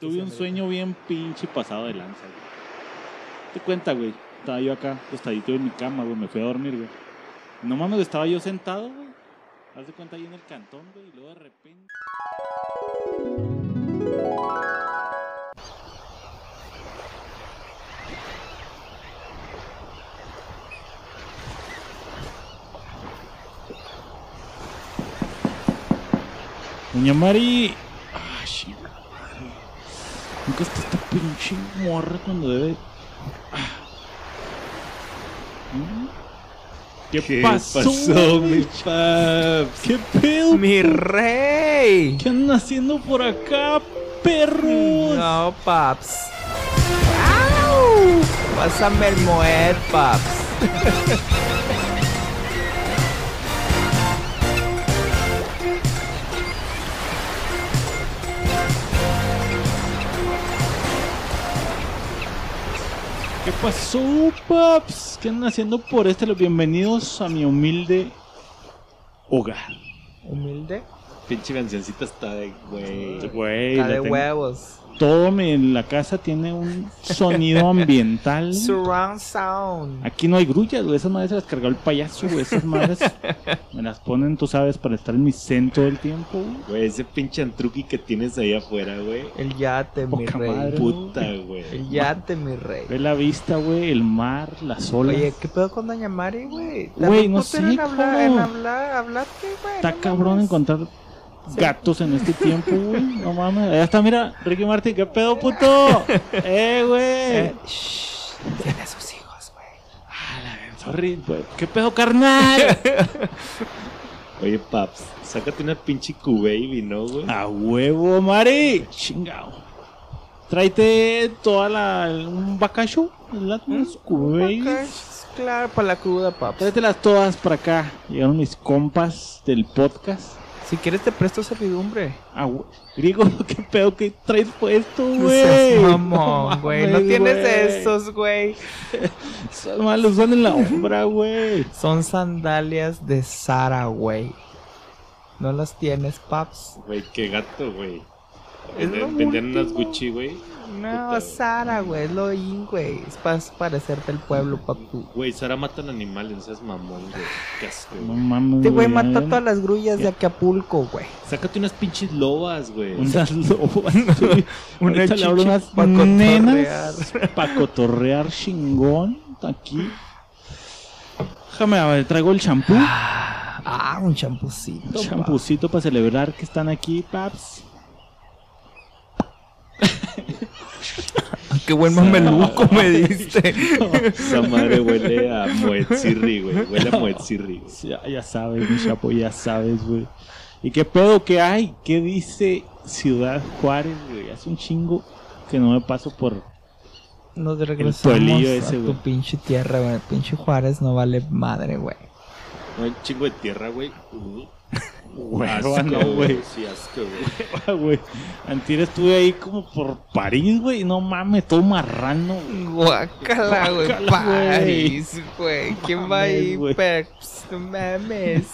Tuve un sueño bien pinche pasado de lanza, güey. Te cuenta, güey. Estaba yo acá, acostadito en mi cama, güey. Me fui a dormir, güey. No mames, estaba yo sentado, güey. Haz de cuenta ahí en el cantón, güey. Y luego de repente. Doña Mari. Ah, sí. Nunca está esta pinche morra cuando debe. ¿Qué, ¿Qué pasó, pasó, mi paps? ¿Qué pedo? ¡Mi rey! ¿Qué andan haciendo por acá, perros? No, paps. ¡Au! Pásame el moed, paps. ¿Qué pasó, paps? ¿Qué andan haciendo por este? Los bienvenidos a mi humilde hogar. Humilde. Pinche cancioncita está de güey. Güey, Está de tengo- huevos. Todo mi- en la casa tiene un sonido ambiental. Surround sound. Aquí no hay grullas, güey. Esas madres se las cargó el payaso, güey. Esas madres me las ponen, tú sabes, para estar en mi centro del tiempo, güey. Ese pinche antruqui que tienes ahí afuera, güey. El yate, mi Poca rey. madre. Puta, güey. El yate, mi rey. Ve la vista, güey, el mar, las olas. Oye, ¿qué pedo con Doña Mari, güey? Güey, no sé en hablar, en hablar, hablarte, güey. Está no cabrón encontrar gatos en este tiempo, güey. No mames. Allá está, mira, Ricky Martin, ¿qué pedo, puto? eh, güey. Tiene sus hijos, güey. Sorry, güey. ¿Qué pedo, carnal? Oye, paps, sácate una pinche Q-Baby, ¿no, güey? A huevo, Mari. Chingao. Tráete toda la. un bacacho. ¿verdad? Unas. Ok, Claro, para la cruda, paps. Tráetelas todas para acá. Llegaron mis compas del podcast. Si quieres te presto servidumbre. Ah, güey. Griego, ¿qué pedo que traes puesto, No güey? seas mamón, güey. No tienes güey. esos, güey. Esas madres los usan en la obra, güey. Son sandalias de Sara, güey. ¿No las tienes, paps? Güey, qué gato, güey. Es lo Venden- Vendían unas. Gucci, güey. No, Puta, güey. Sara, güey. Es lo in, güey. Es para parecerte el pueblo, papu. Güey, Sara matan animales, no seas mamón, güey. Qué asco, No güey. mames. Este güey todas las grullas de Acapulco, güey. Sácate unas pinches lobas, güey. Unas lobas. sí. Una unas pa' nenas para cotorrear chingón. Aquí. Déjame, a ver, traigo el champú. Ah, un champucito. Un champucito para celebrar que están aquí, paps. Qué buen mameluco me diste. Esa madre huele a Moetzirri, güey. Huele a Moetzirri, güey. Ya, ya sabes, mi chapo, ya sabes, güey. ¿Y qué pedo que hay? ¿Qué dice Ciudad Juárez, güey? Hace un chingo que no me paso por... Nos regresamos a ese, tu güey. pinche tierra, güey. Pinche Juárez no vale madre, güey. No hay un chingo de tierra, güey. Uh, Hueva, no, güey. Sí, asco, güey. Güey. Antier estuve ahí como por París, güey. No mames, todo marrano. güey. Guácala, güey. París, güey. ¿Quién va ahí? güey. Peps, no mames.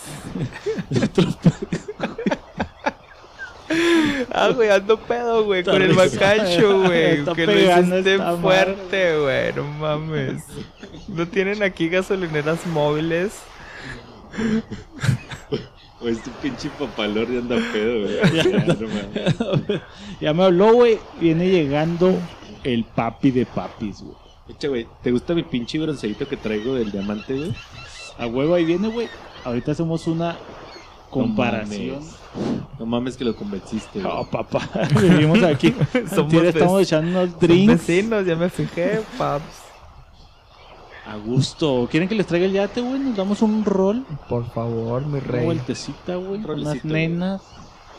Ah, güey, ando pedo, güey, con el risa. bacacho, güey. Que esta madre. fuerte, güey, no mames. ¿No tienen aquí gasolineras móviles? O este pinche papalor de anda pedo, güey. Ya, no ya me habló, güey. Viene llegando el papi de papis, güey. Echa, güey, ¿te gusta mi pinche bronceadito que traigo del diamante, güey? A huevo ahí viene, güey. Ahorita hacemos una comparación. mames. No mames que lo convenciste, güey. No, papá. Vivimos aquí. Somos estamos echando unos Son drinks. Vecinos, ya me fijé, paps. A gusto. ¿Quieren que les traiga el yate, güey? Nos damos un rol. Por favor, mi Una rey. vueltecita, güey. Un Unas nenas.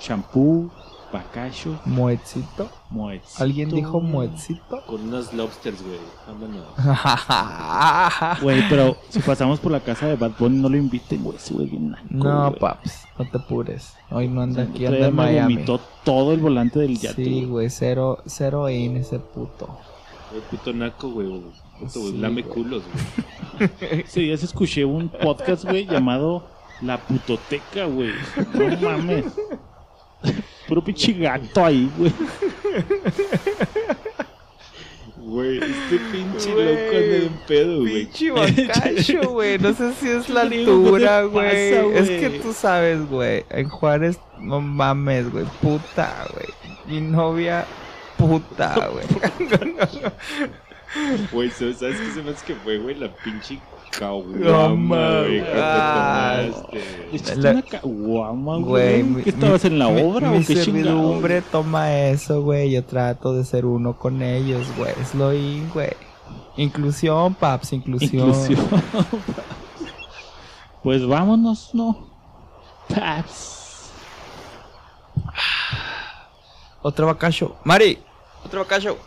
Shampoo. Bacacho. Muetcito. Moetcito. ¿Alguien dijo muetcito? Con unos lobsters, güey. Vámonos. Güey, pero si pasamos por la casa de Bad Bunny, no lo inviten, güey. Ese güey bien naco, No, güey. paps, no te apures. Hoy no anda aquí, anda en me Miami. vomitó todo el volante del yate. Sí, güey. güey, cero, cero in ese puto. El puto naco, güey. Puto. Sí, Lame güey. culos, güey. Ese día se escuché un podcast, güey, llamado La Putoteca, güey. No mames. Puro pinche gato ahí, güey. Güey, este pinche Güey, loco anda en pedo, güey. Pinche bacacho, güey. No sé si es la Le digo, ¿qué te altura, güey. Es que tú sabes, güey. En Juárez, no mames, güey. Puta, güey. Mi novia, puta, güey. Güey, ¿sabes qué se me hace que fue, güey? La pinche caguama, güey, cuando ah. ¿Le tomaste. echaste La- una caguama, Güey, güey? mi- ¿Qué estabas mi- en la mi- obra mi o qué servidumbre chingados? toma eso, güey. Yo trato de ser uno con ellos, güey. Es lo in, güey. Inclusión, paps, inclusión. Inclusión. pues vámonos, ¿no? Paps. Otro bacacho. Mari, otro bacacho.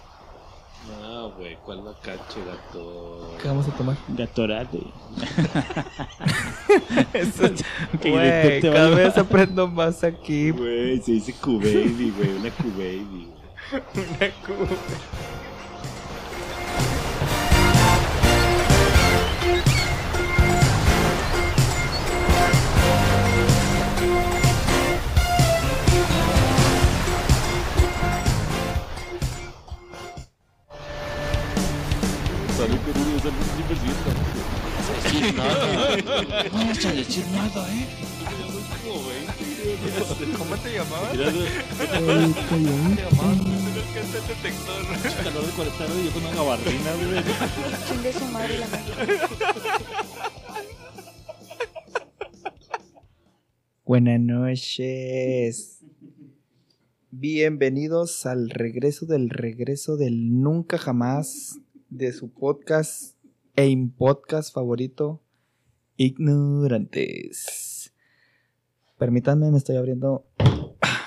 No, güey, ¿cuál bacacho, gato? ¿Qué vamos a tomar? Gatorade. Eso- Que Güey, de- te cada vez aprendo más aquí. Güey, se dice Q-Baby, güey, una Q-Baby. güey. Salí salí sin percibir. No vas a decir nada, ¿eh? ¿Cómo te llamabas? Güey, Te llamabas. ¿Qué es el detector? calor de 40 grados y yo con una gabardina, güey. Chingue su madre la madre. Buenas noches. Bienvenidos al regreso del regreso del nunca jamás de su podcast e impodcast favorito, Ignorantes. Permítanme, me estoy abriendo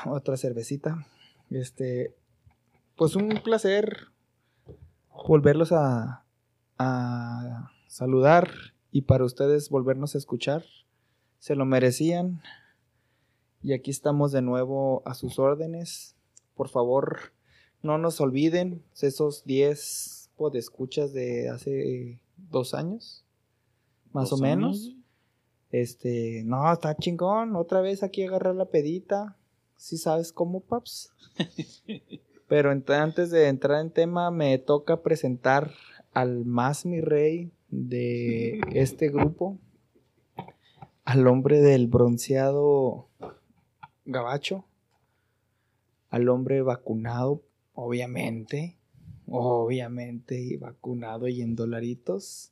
otra cervecita. Este, pues un placer volverlos a, a saludar y para ustedes volvernos a escuchar. Se lo merecían. Y aquí estamos de nuevo a sus órdenes. Por favor, no nos olviden esos 10 podescuchas de hace dos años. Más Dos o menos. Este, no, está chingón. Otra vez aquí agarrar la pedita. ¿Sí sabes cómo, paps? Pero antes de entrar en tema, me toca presentar al más mi rey de este grupo. Al hombre del bronceado gabacho. Al hombre vacunado, obviamente. Obviamente, y vacunado y en dolaritos.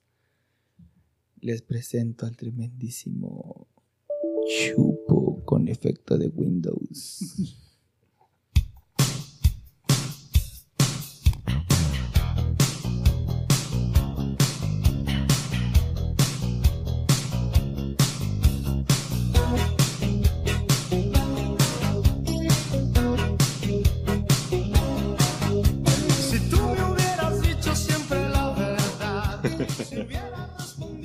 Les presento al tremendísimo Chupo con efecto de Windows.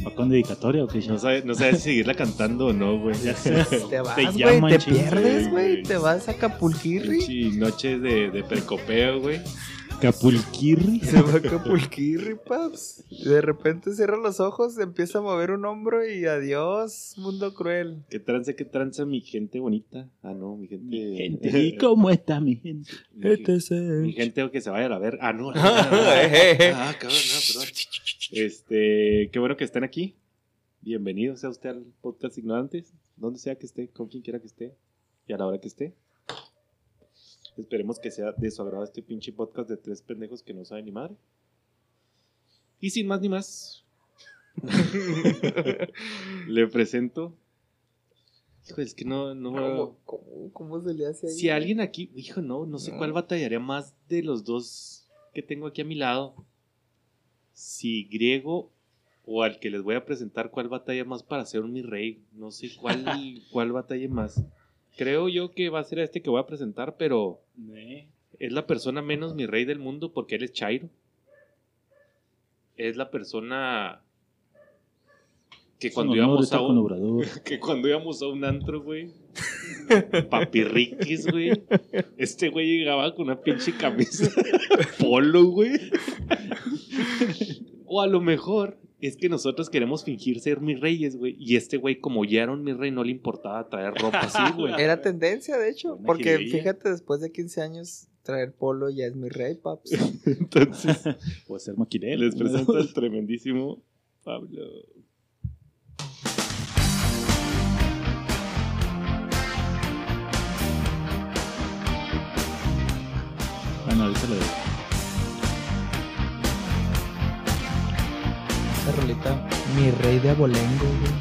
¿Va con dedicatoria o qué? No sabes no sabes si seguirla cantando o no, güey. Te vas, Te pierdes, güey. Te vas a Acapulquirri. Sí, noches de, de percopeo, güey. Capulquirri. Se va a Acapulquirri, paps. De repente cierra los ojos, empieza a mover un hombro y adiós, mundo cruel. ¿Qué tranza, qué tranza mi gente bonita? Ah, no, mi gente. Mi gente. ¿Y cómo está mi gente? mi, es el mi gente que se vaya a ver. Ah, no. no, Ah, eh. Ah, cabrón, no, perdón. Este, qué bueno que estén aquí. Bienvenido sea usted al podcast Ignorantes, donde sea que esté, con quien quiera que esté y a la hora que esté. Esperemos que sea de su agrado este pinche podcast de tres pendejos que no saben ni madre. Y sin más ni más, le presento. Hijo, es que no, no. ¿Cómo, cómo, cómo se le hace ahí? Si alguien aquí, hijo, no, no sé No. cuál batallaría más de los dos que tengo aquí a mi lado. Si griego o al que les voy a presentar, cuál batalla más para ser mi rey. No sé cuál, cuál batalla más. Creo yo que va a ser este que voy a presentar, pero es la persona menos mi rey del mundo porque él es Chairo. Es la persona que cuando íbamos a un, que cuando íbamos a un antro, güey. Papirriquis, güey. Este güey llegaba con una pinche camisa polo, güey. O a lo mejor es que nosotros queremos fingir ser mis reyes, güey. Y este güey, como ya era un mi rey, no le importaba traer ropa así, güey. Era tendencia, de hecho. Buena Porque jiribilla. fíjate, después de 15 años traer polo ya es mi rey, paps. Entonces, Puede ser maquinero. les presento al tremendísimo Pablo. Ahorita lo digo. Esa rolita, mi rey de abolengo, güey.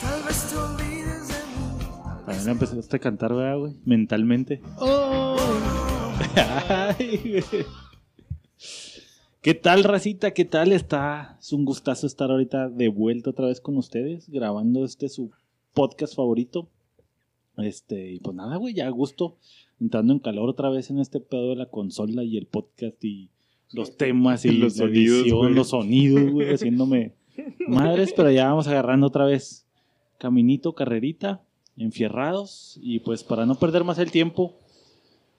Tal vez te olvides de mí. También empezaste a cantar, ¿verdad, güey? Mentalmente. Ay, güey. ¿Qué tal, racita? ¿Qué tal está? Es un gustazo estar ahorita de vuelta otra vez con ustedes, grabando este su podcast favorito. Este, y pues nada, güey, ya a gusto, entrando en calor otra vez en este pedo de la consola y el podcast y los temas y Los la sonidos, edición, los sonidos, güey, haciéndome madres, pero ya vamos agarrando otra vez caminito, carrerita, enfierrados. Y pues para no perder más el tiempo,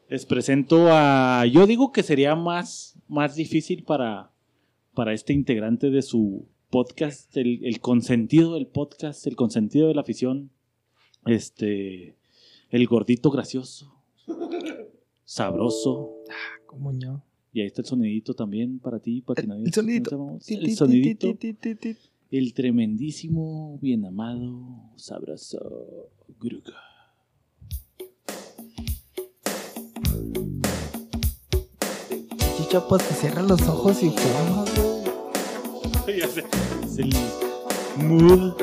les presento a. Yo digo que sería más, más difícil para, para este integrante de su podcast, el, el consentido del podcast, el consentido de la afición. Este. El gordito gracioso. Sabroso. Como yo. Y ahí está el sonidito también para ti, para que nadie el sonidito. El sonidito. El tremendísimo, bien amado, sabroso Gruga. Chicha, pues que cierra los ojos y fuma, güey. Es el mood.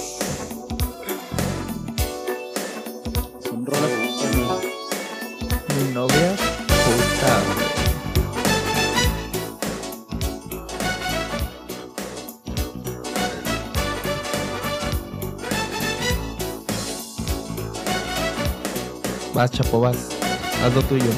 Vas, chapo, vas. Haz lo tuyo.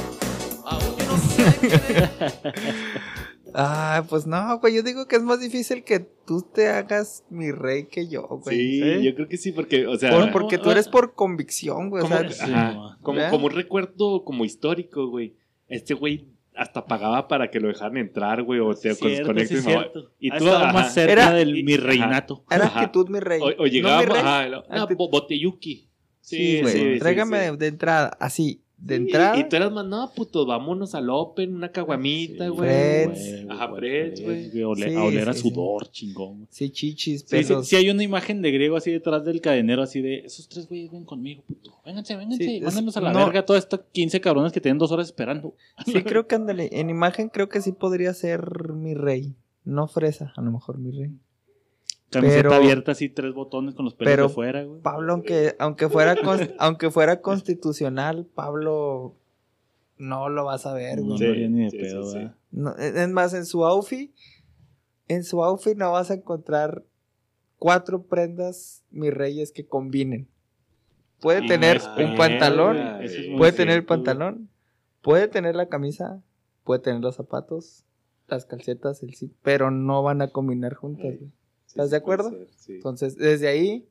Ah, pues no, güey. Yo digo que es más difícil que tú te hagas mi rey que yo, güey. Sí, ¿Sí? yo creo que sí, porque, o sea, Por- porque tú eres por convicción, güey. O como, sea, Sí, ajá, no. como, ¿Verdad? como un recuerdo como histórico, güey. Este güey hasta pagaba para que lo dejaran entrar, güey, o te Cierto, conectes sí, cierto. Y tú, ajá. más cerca Era- del mi reinato. era Ajá. actitud mi rey. O, o No, mi rey. lo- no, bo- boteyuki. Sí, Sí, güey. sí, sí, Tráigame sí. de entrada, así, de Sí, entrada. Y tú eras más, no, puto, vámonos al Open, una caguamita, Sí, güey. Freds. Ajá, Freds, güey. A oler, Sí, a, oler a sí, sí. sudor, chingón. Sí, chichis, Sí, sí, sí hay una imagen de griego así detrás del cadenero, así de esos tres güeyes ven conmigo, puto. Vénganse, vénganse, Sí, es- mándenos a la no. verga todas estas 15 cabrones que tienen dos horas esperando. Sí, creo que ándale. En imagen creo que sí podría ser mi rey. No fresa, a lo mejor mi rey. Camiseta Pero- abierta así, tres botones con los pelos pero de fuera, güey. Pablo, aunque, aunque fuera aunque fuera constitucional, Pablo no lo vas a ver, No, güey. Sí, no haría ni de sí, pedo, sí, sí. ¿verdad? No, es más, en su outfit, en su outfit no vas a encontrar cuatro prendas, mis reyes, que combinen. Puede Y tener un pantalón, es puede tener el pantalón, puede tener la camisa, puede tener los zapatos, las calcetas, el sí, pero no van a combinar juntas. güey. ¿Estás de sí acuerdo? ser, sí. Entonces, desde ahí,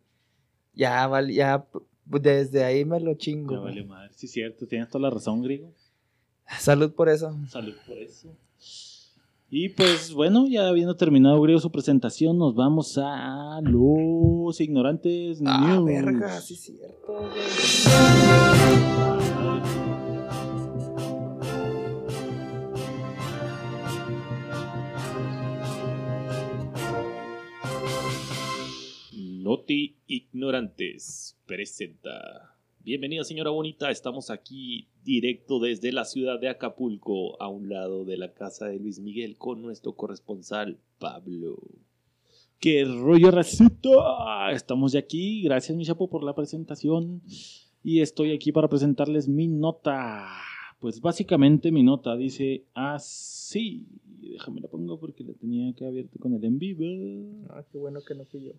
ya, val- ya, desde ahí me lo chingo. Ya vale madre. Sí, cierto, tienes toda la razón, griego. Salud por eso. Salud por eso. Y pues bueno, ya habiendo terminado griego su presentación, nos vamos a los ignorantes Ah, news. verga, sí es cierto, güey. Noti Ignorantes presenta. Bienvenida señora bonita, estamos aquí directo desde la ciudad de Acapulco, a un lado de la casa de Luis Miguel, con nuestro corresponsal Pablo. ¡Qué rollo, racita! Estamos ya aquí. Gracias, mi chapo, por la presentación. Y estoy aquí para presentarles mi nota. Pues básicamente mi nota dice así. Déjame la pongo porque la tenía que abierta con el en vivo. Ah, qué bueno que no fui yo.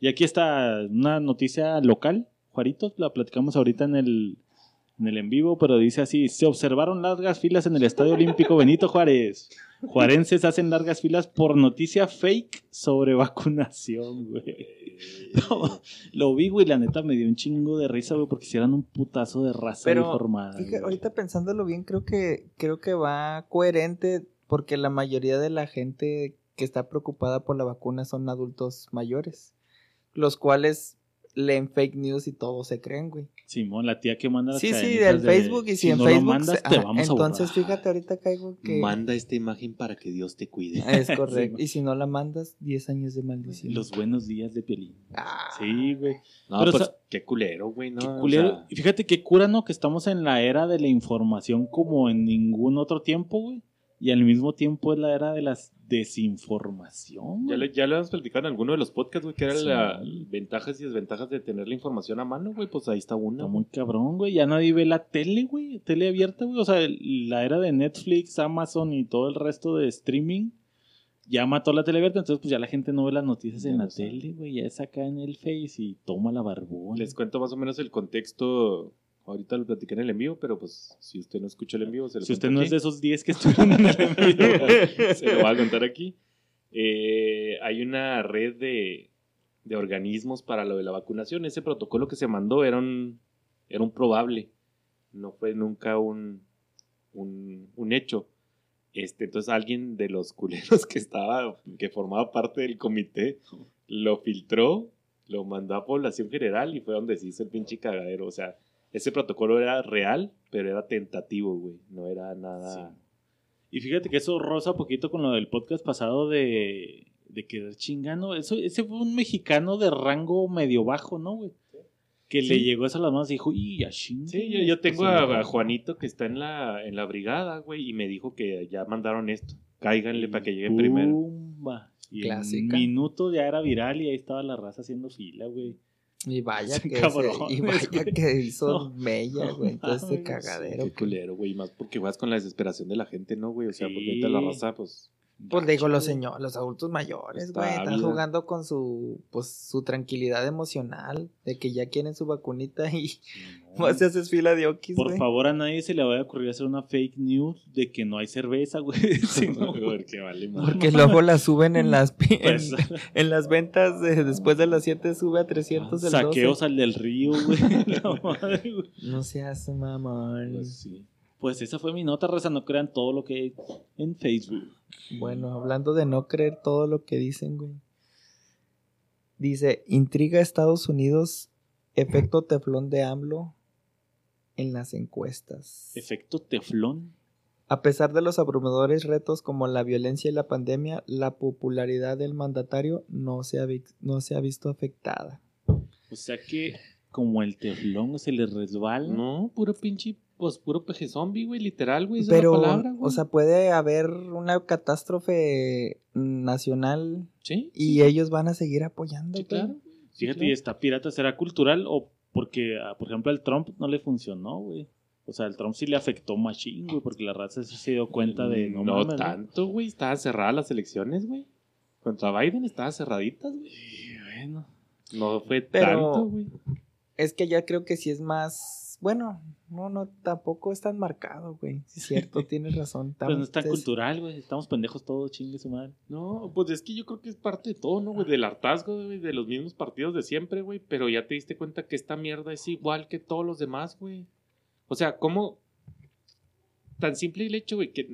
Y aquí está una noticia local, Juaritos, la platicamos ahorita en el, en el en vivo, pero dice así, se observaron largas filas en el Estadio Olímpico Benito Juárez. Juarenses hacen largas filas por noticia fake sobre vacunación, güey. No, lo vi, güey, la neta me dio un chingo de risa, güey, porque si eran un putazo de raza Pero, informada. Fíjate, ahorita pensándolo bien, creo que, creo que va coherente porque la mayoría de la gente que está preocupada por la vacuna son adultos mayores, los cuales leen fake news y todos se creen, güey. Simón, la tía que manda las Sí, sí, del de, Facebook y si, en no Facebook. lo mandas, se- te ajá, vamos entonces, a fíjate, ahorita caigo que. Manda esta imagen para que Dios te cuide. Es correcto. Sí, y si no la mandas, 10 años de maldición. Los buenos días de Piolín. Ah, Sí, güey. No, Pero, pues o sea, qué culero, güey, ¿no? Qué O culero. sea, Y fíjate qué cura, ¿no? Que estamos en la era de la información como en ningún otro tiempo, güey. Y al mismo tiempo es la era de la desinformación. ya, le, ya lo hemos platicado en alguno de los podcasts, güey, que eran Sí. las ventajas y desventajas de tener la información a mano, güey. Pues ahí está una. Está muy cabrón, güey. Ya nadie ve la tele, güey. Tele abierta, güey. O sea, la era de Netflix, Amazon y todo el resto de streaming ya mató la tele abierta. Entonces, pues ya la gente no ve las noticias Ya en la tele, güey. Ya es acá en el Face y toma la barbón. Les cuento más o menos el contexto. Ahorita lo platiqué en el envío, pero pues si usted no escucha el envío, se lo Si usted no aquí. es de esos 10 que estuvieron en el envío. se lo voy a contar aquí. Eh, hay una red de, de organismos para lo de la vacunación. Ese protocolo que se mandó era un, era un probable. No fue nunca un, un, un hecho. Este, entonces alguien de los culeros que estaba, que formaba parte del comité, lo filtró, lo mandó a población general y fue donde se hizo el pinche cagadero. O sea, ese protocolo era real, pero era tentativo, güey. No era nada. Sí. Y fíjate que eso roza poquito con lo del podcast pasado de, de quedar chingando. Eso, ese fue un mexicano de rango medio bajo, ¿no, güey? Que le llegó eso a las manos y dijo, y ya chingue. Sí, yo, yo tengo a, Juanito que está en la, en la brigada, güey, y me dijo que ya mandaron esto. Cáiganle para que lleguen primero. Pumba. Y Clásica. un minuto ya era viral y ahí estaba la raza haciendo fila, güey. Y vaya que, se- y vaya güey. que hizo No, mella, güey. no Todo este cagadero. Qué culero, güey, más porque juegas con la desesperación de la gente, ¿no, güey? O sea, porque Sí. ahorita la raza, pues... Pues digo, los señores, los adultos mayores, Está güey, están jugando con su, pues, su tranquilidad emocional de que ya quieren su vacunita y no. te haces fila de okis, Por favor, a nadie se le vaya a ocurrir hacer una fake news de que no hay cerveza, güey. No, porque vale madre. Porque luego la suben en las en, Pues, en las ventas de- después de las 7 sube a 300 el saqueos 12. al del río, güey. La madre, güey. No seas mamón. Pues sí. Pues esa fue mi nota, raza. No crean todo lo que hay en Facebook. Bueno, hablando de no creer todo lo que dicen, güey. Dice, intriga Estados Unidos, efecto teflón de AMLO en las encuestas. Efecto teflón. A pesar de los abrumadores retos como la violencia y la pandemia, la popularidad del mandatario no se ha, vi- no se ha visto afectada. O sea que como el teflón se le resbala. No, puro pinche, pues puro peje zombie, güey, literal, güey, Pero, la palabra, güey. o sea, puede haber una catástrofe nacional sí, y ellos van a seguir apoyando. sí, güey. claro. Fíjate, y está pirata, ¿será cultural o porque, ah, por ejemplo, al Trump no le funcionó, güey? O sea, al Trump sí le afectó machín, güey, porque la raza sí se dio cuenta de... No, No, mames, ¿no? tanto, güey, estaban cerradas las elecciones, güey. Contra Biden estaban cerraditas, güey. Sí, bueno. No fue Pero- tanto, güey. Es que ya creo que sí es más. Bueno, no, no, tampoco es tan marcado, güey. Sí, es cierto, tienes razón. Pues no es tan Tam- es- cultural, güey. Estamos pendejos todos, chingue su madre. No, pues es que yo creo que es parte de todo, ¿no, güey? Del hartazgo, güey, de los mismos partidos de siempre, güey. Pero ya te diste cuenta que esta mierda es igual que todos los demás, güey. O sea, ¿cómo? Tan simple el hecho, güey, que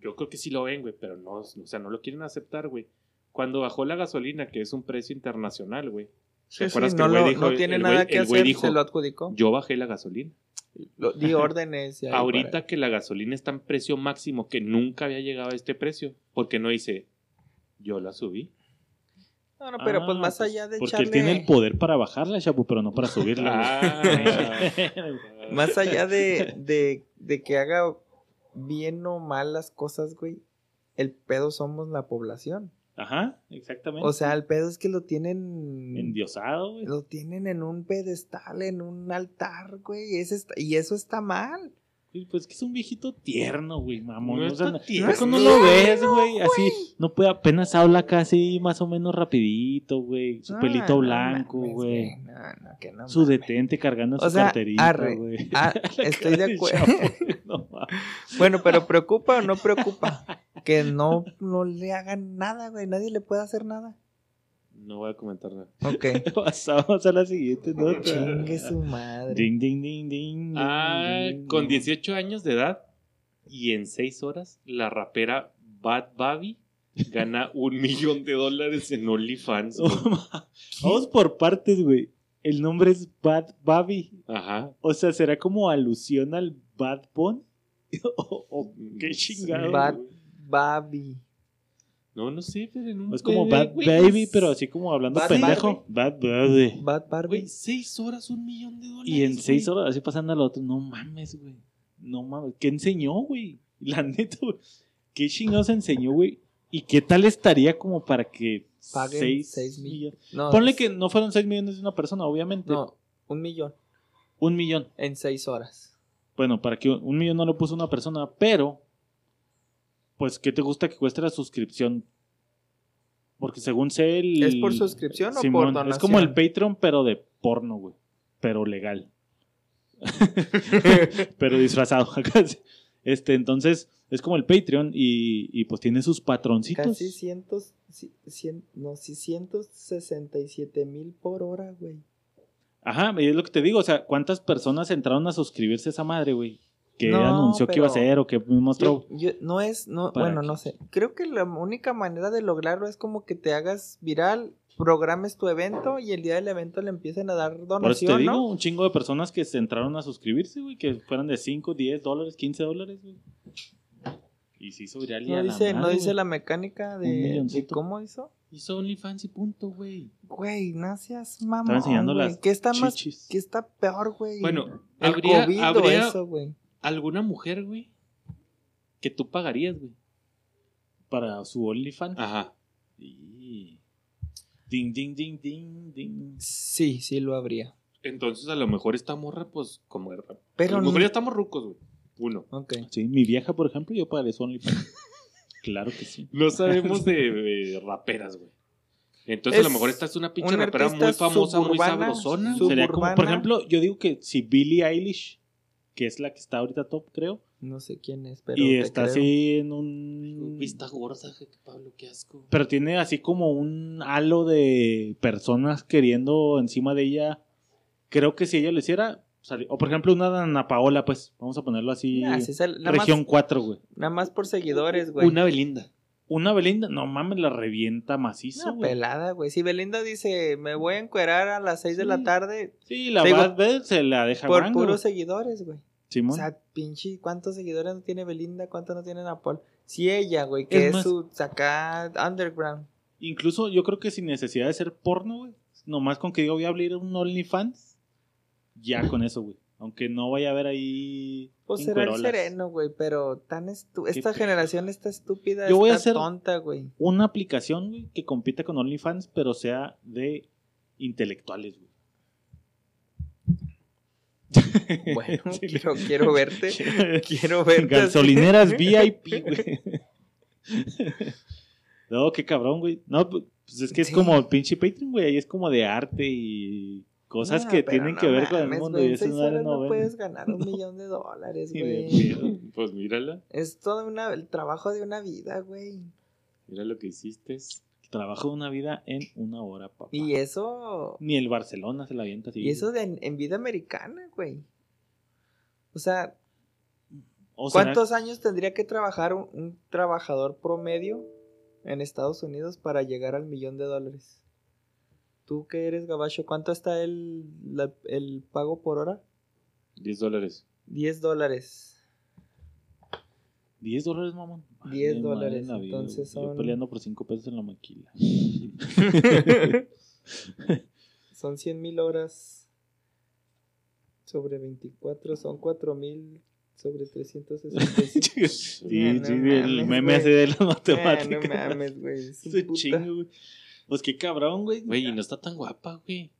yo creo que sí lo ven, güey, pero no, o sea, no lo quieren aceptar, güey. Cuando bajó la gasolina, que es un precio internacional, güey. Sí, ¿Te sí, acuerdas que no, el güey lo- dijo- no tiene el güey- nada que el güey hacer, dijo, se lo adjudicó. Yo bajé la gasolina. Lo- di órdenes. y Ahorita para- que la gasolina está en precio máximo, que nunca había llegado a este precio, porque no dice, yo la subí. No, no, pero pues Ah, más pues, allá de Porque echarle. él tiene el poder para bajarla, chapu, pero no para subirla. güey. Más allá de, de, de que haga bien o mal las cosas, güey. El pedo somos la población. Ajá, exactamente. O sea, el pedo es que lo tienen. Endiosado, güey. Lo tienen en un pedestal, en un altar, güey. Ese está- y eso está mal. Pues que es un viejito tierno, güey, mamón. No o sea, tierno, ¿cómo no lo ves, güey? Así, no puede, apenas habla casi más o menos rapidito, güey. Su No, pelito no blanco, güey. No, no, que no Su mames. detente cargando O su sea, carterita, arre. güey. Ah, estoy de acuerdo. Bueno, pero ¿preocupa o no preocupa? Que no, no le hagan nada, güey. Nadie le puede hacer nada. No voy a comentar nada. Ok. Pasamos a la siguiente nota. Chingue su madre. Ding, ding, ding, ding. Ah, ding, con ding. 18 años de edad y en 6 horas, la rapera Bad Baby gana un millón de dólares en OnlyFans. Vamos por partes, güey. el nombre es Bad Baby. Ajá. O sea, ¿será como alusión al Bad Bunny? o, o qué chingado. Bad güey. No, no sé, pero en un Es como Bad güey, Baby, es- pero así como hablando Bad pendejo. Bad Baby. Bad Barbie. Güey, seis horas, un millón de dólares. Y en seis güey. horas, así pasando al otro, no mames, güey. No mames. ¿Qué enseñó, güey? La neta, güey. ¿Qué chingados enseñó, güey? ¿Y qué tal estaría como para que Paguen seis, seis mil. millones? No, Ponle que no fueron seis millones de una persona, obviamente. No, un millón Un millón. en seis horas. Bueno, para que un millón no lo puso una persona, pero, pues, ¿qué te gusta que cueste la suscripción? Porque según sé, el... ¿Es por suscripción o por donación? Es como el Patreon, pero de porno, güey. Pero legal. pero disfrazado. este, entonces, es como el Patreon y, y pues tiene sus patroncitos. Casi cientos, ci- cien, no, sí, 167 mil por hora, güey. Ajá, y es lo que te digo, o sea, ¿cuántas personas entraron a suscribirse a esa madre, güey? Que No, anunció que iba a ser o que mostró. Yo- yo- no es, no, ¿Para bueno, qué? no sé. Creo que la única manera de lograrlo es como que te hagas viral, programes tu evento y el día del evento le empiecen a dar Por eso te donación, digo, ¿no? un chingo de personas que se entraron a suscribirse, güey, que fueran de 5, 10 dólares, 15 dólares, güey. Y se hizo viral y No a la dice, no madre, dice la mecánica de, de cómo hizo. Hizo OnlyFans y punto, güey. Güey, seas mamón, Estaba enseñando güey. las ¿Qué está más, qué está peor, güey? Bueno, el habría, COVID o habría eso, güey. Alguna mujer, güey, que tú pagarías, güey. Para su OnlyFans. Ajá. Y... Ding, ding, ding, ding, ding. Sí, sí lo habría. Entonces, a lo mejor esta morra, pues, como era. Pero a lo mejor no- ya estamos rucos, güey. Uno. Ok. Sí, mi vieja, por ejemplo, yo pagaré su OnlyFans. claro que sí. No sabemos de, de raperas, güey. Entonces, a lo mejor esta es una pinche una rapera muy famosa, muy sabrosona. Sería como, por ejemplo, yo digo que si Billie Eilish, que es la que está ahorita top, creo, No sé quién es, pero y te está creo. así en un... Está gorda, je- Pablo, qué asco. Pero tiene así como un halo de personas queriendo encima de ella. Creo que si ella lo hiciera, sali- o por ejemplo una Ana Paola, pues, vamos a ponerlo así, Nah, sí sale- región más, 4, güey. nada más por seguidores, güey. Una Belinda. Una Belinda, no mames, la revienta macizo, Una güey. pelada, güey. Si Belinda dice, me voy a encuerar a las 6 de la tarde Sí, la digo, Bad Bad se la deja por puros seguidores, güey. Simón. O sea, pinche, ¿cuántos seguidores no tiene Belinda? ¿Cuántos no tiene Napol? Si ella, güey, que Es es, más- su acá underground. Incluso yo creo que sin necesidad de ser porno, güey. Nomás con que diga voy a abrir un OnlyFans, ya con eso, güey. Aunque no vaya a haber ahí. Pues será el sereno, güey, pero tan estu- esta generación está estúpida, Yo voy a está hacer- tonta, güey. Una aplicación, güey, que compita con OnlyFans, pero sea de intelectuales, güey. Bueno, Sí, quiero, quiero verte. Quiero verte. Gasolineras VIP, güey. No, qué cabrón, güey. No, pues es que es Sí. como el pinche Patreon, güey. Ahí es como de arte y cosas que tienen no que ver con el mundo. Y eso no no puedes ganar un millón de dólares, güey. Pues mírala. Es todo una, el trabajo de una vida, güey. Mira lo que hiciste. Trabajo de una vida en una hora, papá. Y eso, Ni el Barcelona se la avienta así. y eso de en, en vida americana, güey. O sea, O será- ¿cuántos años tendría que trabajar un, un trabajador promedio en Estados Unidos para llegar al millón de dólares? Tú que eres gabacho, ¿cuánto está el, la- el pago por hora? 10 dólares. 10 dólares. 10 dólares, mamón. 10 Vale, madre dólares, la vida, entonces güey. Yo son- peleando por 5 pesos en la maquila. Son 100 mil horas sobre 24, son 4 mil sobre 365. sí, Ah, no sí, el mames, meme así de la Ah, matemática. no mames, güey. es un chingo, güey. Pues qué cabrón, güey. Güey, y no está tan guapa, güey.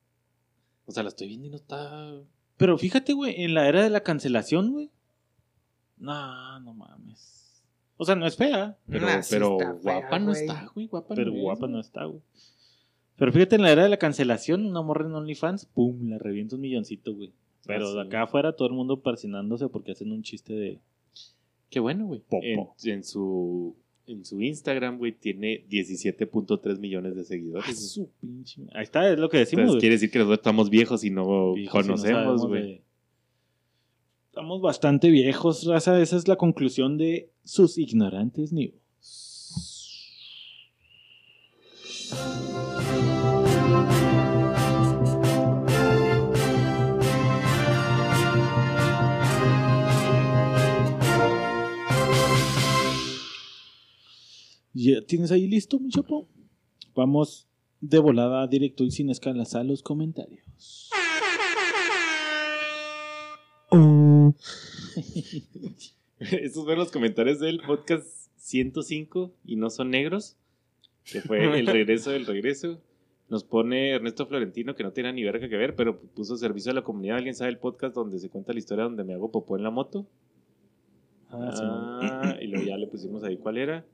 O sea, la estoy viendo y no está. Pero fíjate, güey, en la era de la cancelación, güey. No, no mames. O sea, no es fea, Pero, Nah, sí pero está fea, guapa no güey. está, güey. Guapa pero no es, guapa no está, güey. Pero fíjate, en la era de la cancelación, una morra en OnlyFans, pum, la revienta un milloncito, güey. Pero de acá afuera todo el mundo persinándose porque hacen un chiste de... Qué bueno, güey. Popo. En, en su, en su Instagram, güey, tiene 17.3 millones de ¡Ah, seguidores. su pinche... Ahí está, es lo que decimos, Entonces quiere decir que nosotros estamos viejos y no Viejos, conocemos, güey. Estamos bastante viejos, raza. Esa es la conclusión de sus ignorantes news. ¿Ya tienes ahí listo, mi chapo? Vamos de volada directo y sin escalas a los comentarios. Estos fueron los comentarios del podcast 105 y no son negros, que fue el regreso del regreso. Nos pone Ernesto Florentino, que no tiene ni verga que ver, pero puso servicio a la comunidad. ¿Alguien sabe el podcast donde se cuenta la historia donde me hago popó en la moto? Ah, sí, Ah, y luego ya le pusimos ahí cuál era.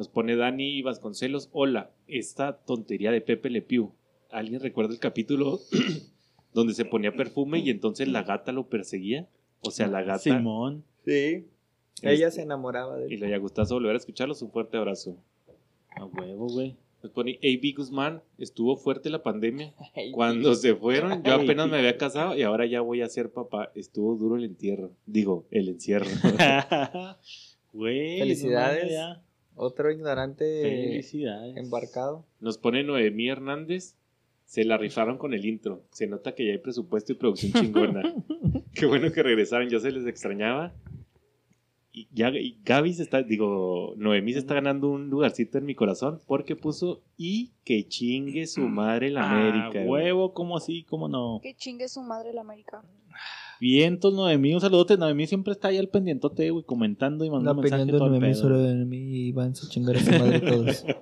Nos pone Dani Vasconcelos. Hola, esta tontería de Pepe Le Pew. ¿Alguien recuerda el capítulo donde se ponía perfume y entonces la gata lo perseguía? O sea, la gata. Simón. Sí. Ella se enamoraba de Y él. le haya gustado volver a escucharlos. Un fuerte abrazo. A huevo, güey. Nos pone AB Guzmán. Estuvo fuerte la pandemia. Cuando se fueron, yo apenas me había casado y ahora ya voy a ser papá. Estuvo duro el entierro. Digo, el encierro. Güey. Felicidades. ya. Otro ignorante Felicidades. embarcado. Nos pone Noemí Hernández. Se la rifaron con el intro. Se nota que ya hay presupuesto y producción chingona. Qué bueno que regresaron. Ya se les extrañaba. Y, ya, y Gaby se está, digo, Noemí se está ganando un lugarcito en mi corazón porque puso y que chingue su madre la América. Ah, güey. huevo, ¿cómo así? ¿Cómo no? Que chingue su madre la América. Vientos, Noemí, un saludote. Noemí siempre está ahí al pendientote, güey, comentando y mandando mensaje opinión de todo Noemí solo de mí y van a chingar a su madre todos.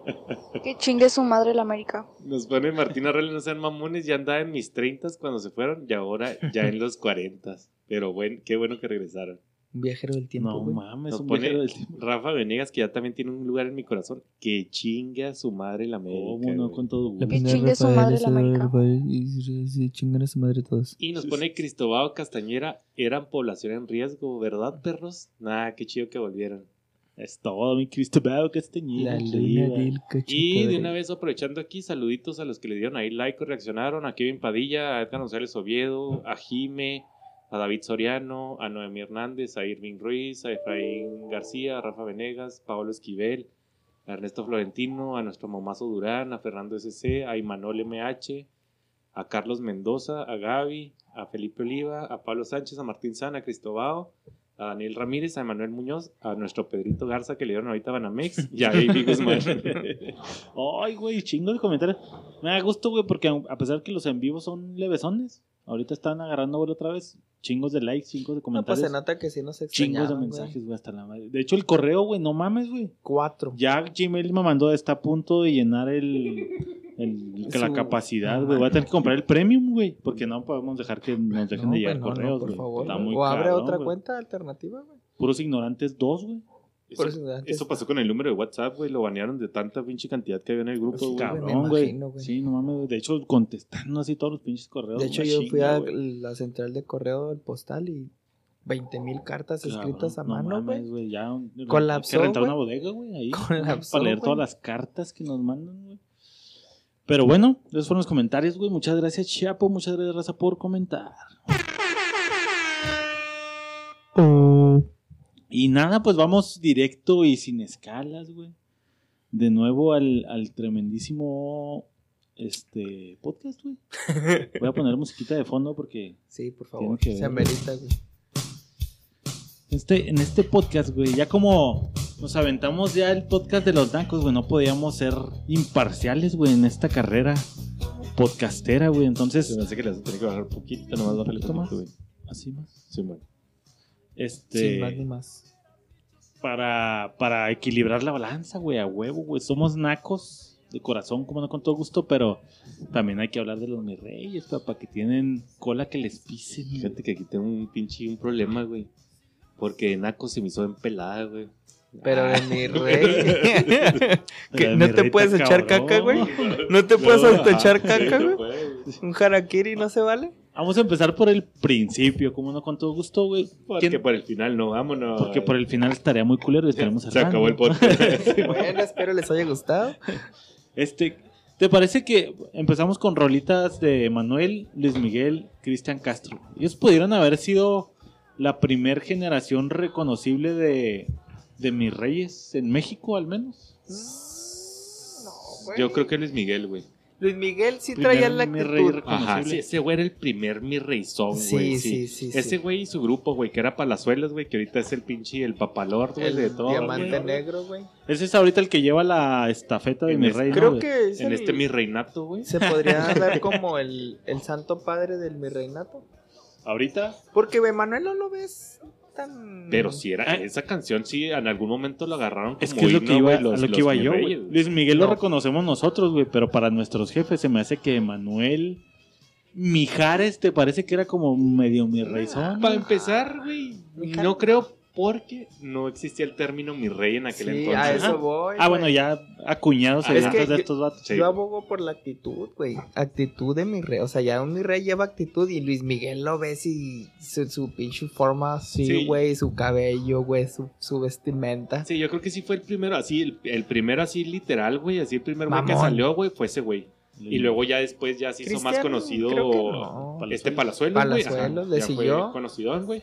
Que chingue su madre la América. Nos pone Martina Arreola, no sean mamones, ya andaba en mis 30 cuando se fueron y ahora ya en los 40. Pero bueno, qué bueno que regresaron. Un viajero del tiempo, No mames, Nos un pone viajero del tiempo. Rafa Venegas, que ya también tiene un lugar en mi corazón, que chingue a su madre la América. ¿Cómo no? Con todo La gusto. Que chingue su Rafael madre la América. Chingan a su madre todos. Y nos pone Cristobao Castañera, eran población en riesgo, ¿verdad, perros? Nah, qué chido que volvieron. Es todo, mi Cristobal Castañeda. La luna arriba. del cachito. Y de una vez aprovechando aquí, saluditos a los que le dieron ahí like o reaccionaron, a Kevin Padilla, a Edgar González Oviedo, a Jime, a David Soriano, a Noemí Hernández, a Irving Ruiz, a Efraín García, a Rafa Venegas, Pablo Esquivel, a Ernesto Florentino, a nuestro Momazo Durán, a Fernando SC, a Imanol MH, a Carlos Mendoza, a Gaby, a Felipe Oliva, a Pablo Sánchez, a Martín Sana, a Cristobao, a Daniel Ramírez, a Emanuel Muñoz, a nuestro Pedrito Garza que le dieron ahorita a Banamex y a Baby Guzmán. Ay, güey, chingo de comentarios. Me da gusto, güey, porque a pesar que los en vivo son levesones, ahorita están agarrando güey, otra vez chingos de likes, chingos de No, pues comentarios, se nota que sí nos chingos de mensajes, güey, hasta la madre. De hecho, el correo, güey, no mames, güey. Cuatro. Ya Gmail me mandó, está a punto de llenar el, el- la capacidad, no güey. Voy a tener que comprar el premium, güey, porque no podemos dejar que nos dejen No, de llegar güey, no, no, correos, por güey. o abre otra cuenta alternativa, güey. Puros ignorantes dos, güey. Eso, Por eso antes- eso pasó con el número de WhatsApp, güey. Lo banearon de tanta pinche cantidad que había en el grupo, güey. cabrón. güey. Sí, no mames, güey. De hecho, contestando así todos los pinches correos. De hecho, yo fui a la central de correo del postal y 20 mil cartas Cabrón, escritas a no mano, mames, güey. Ya Colapsó, hay que rentar güey. una bodega, güey, ahí. Colapsó, Para leer todas las cartas que nos mandan, güey. Pero bueno, esos fueron los comentarios, güey. Muchas gracias, Chapo. Muchas gracias, Raza, por comentar. Y nada, pues vamos directo y sin escalas, güey. De nuevo al, al tremendísimo este podcast, güey. Voy a poner musiquita de fondo porque Sí, por favor. que ver, Se güey. amerita, güey. este, en este podcast, güey, ya como nos aventamos ya el podcast de los Dancos, güey, no podíamos ser imparciales, güey, en esta carrera podcastera, güey. Se Entonces, me hace que le vas a tener que bajar un poquito, nomás bajarle ¿Poquito poquito, más? güey. así más. Sí, bueno. Este, Sin más ni más. para, para equilibrar la balanza, güey, a huevo, güey. Somos nacos de corazón, como no con todo gusto, pero también hay que hablar de los mis reyes, papá, que tienen cola que les pisen. Fíjate que aquí tengo un pinche un problema, güey. Porque Naco se me hizo en pelada, güey. Pero Ah. de mi rey. ¿Que de ¿No mi te rey puedes echar cabrón. caca, güey? ¿No te puedes ajá, caca, güey. ¿Un harakiri no se vale? Vamos a empezar por el principio, como no con todo gusto, güey. Porque ¿Quién- por el final no, vámonos. Porque por el final estaría muy culero y estaremos Se acabó el podcast. Bueno, espero les haya gustado. Este, ¿te parece que empezamos con rolitas de Manuel, Luis Miguel, Cristian Castro? Ellos pudieron haber sido la primer generación reconocible de, de mis reyes en México, al menos. No, güey. Yo creo que Luis Miguel, güey. Luis Miguel sí Primer traía la mi rey actitud. Ajá, sí, ese güey era el primer mi reyzón, güey. Sí, sí, sí, sí. Ese güey y su grupo, güey, que era Palazuelos, güey, que ahorita es el pinche, el papalord, güey, de todo. diamante güey. negro, güey. Ese es ahorita el que lleva la estafeta de En mi este- rey, ¿no, Creo güey? que es En el- este mi reinato, güey. se podría ver como el, el santo padre del mi reinato. Ahorita, Porque Manuel no lo ves tan. Pero si era, Ah. esa canción sí, en algún momento lo agarraron como es que es lo que iba, güey, los- a lo que los iba mi yo, güey. Luis Miguel lo No. reconocemos nosotros, güey, pero para nuestros jefes se me hace que Manuel Mijares te parece que era como medio mi reyzón. Para empezar, güey, no creo porque no existía el término mi rey en aquel Sí, entonces. a eso voy. Ah, bueno, ya acuñados Ah, en es que de estos vatos. Sí. Yo abogo por la actitud, güey. Actitud de mi rey. O sea, ya un mi rey lleva actitud y Luis Miguel lo ves y su, su pinche forma así, Sí. güey. Su cabello, güey. Su, su vestimenta. Sí, yo creo que sí fue el primero, así, el, el primero así literal, güey, así el primer güey que salió, güey, fue ese güey. Y luego ya después ya se hizo más conocido no. este Palazuelos, Palazuelos, le ya fue siguió. conocido, güey.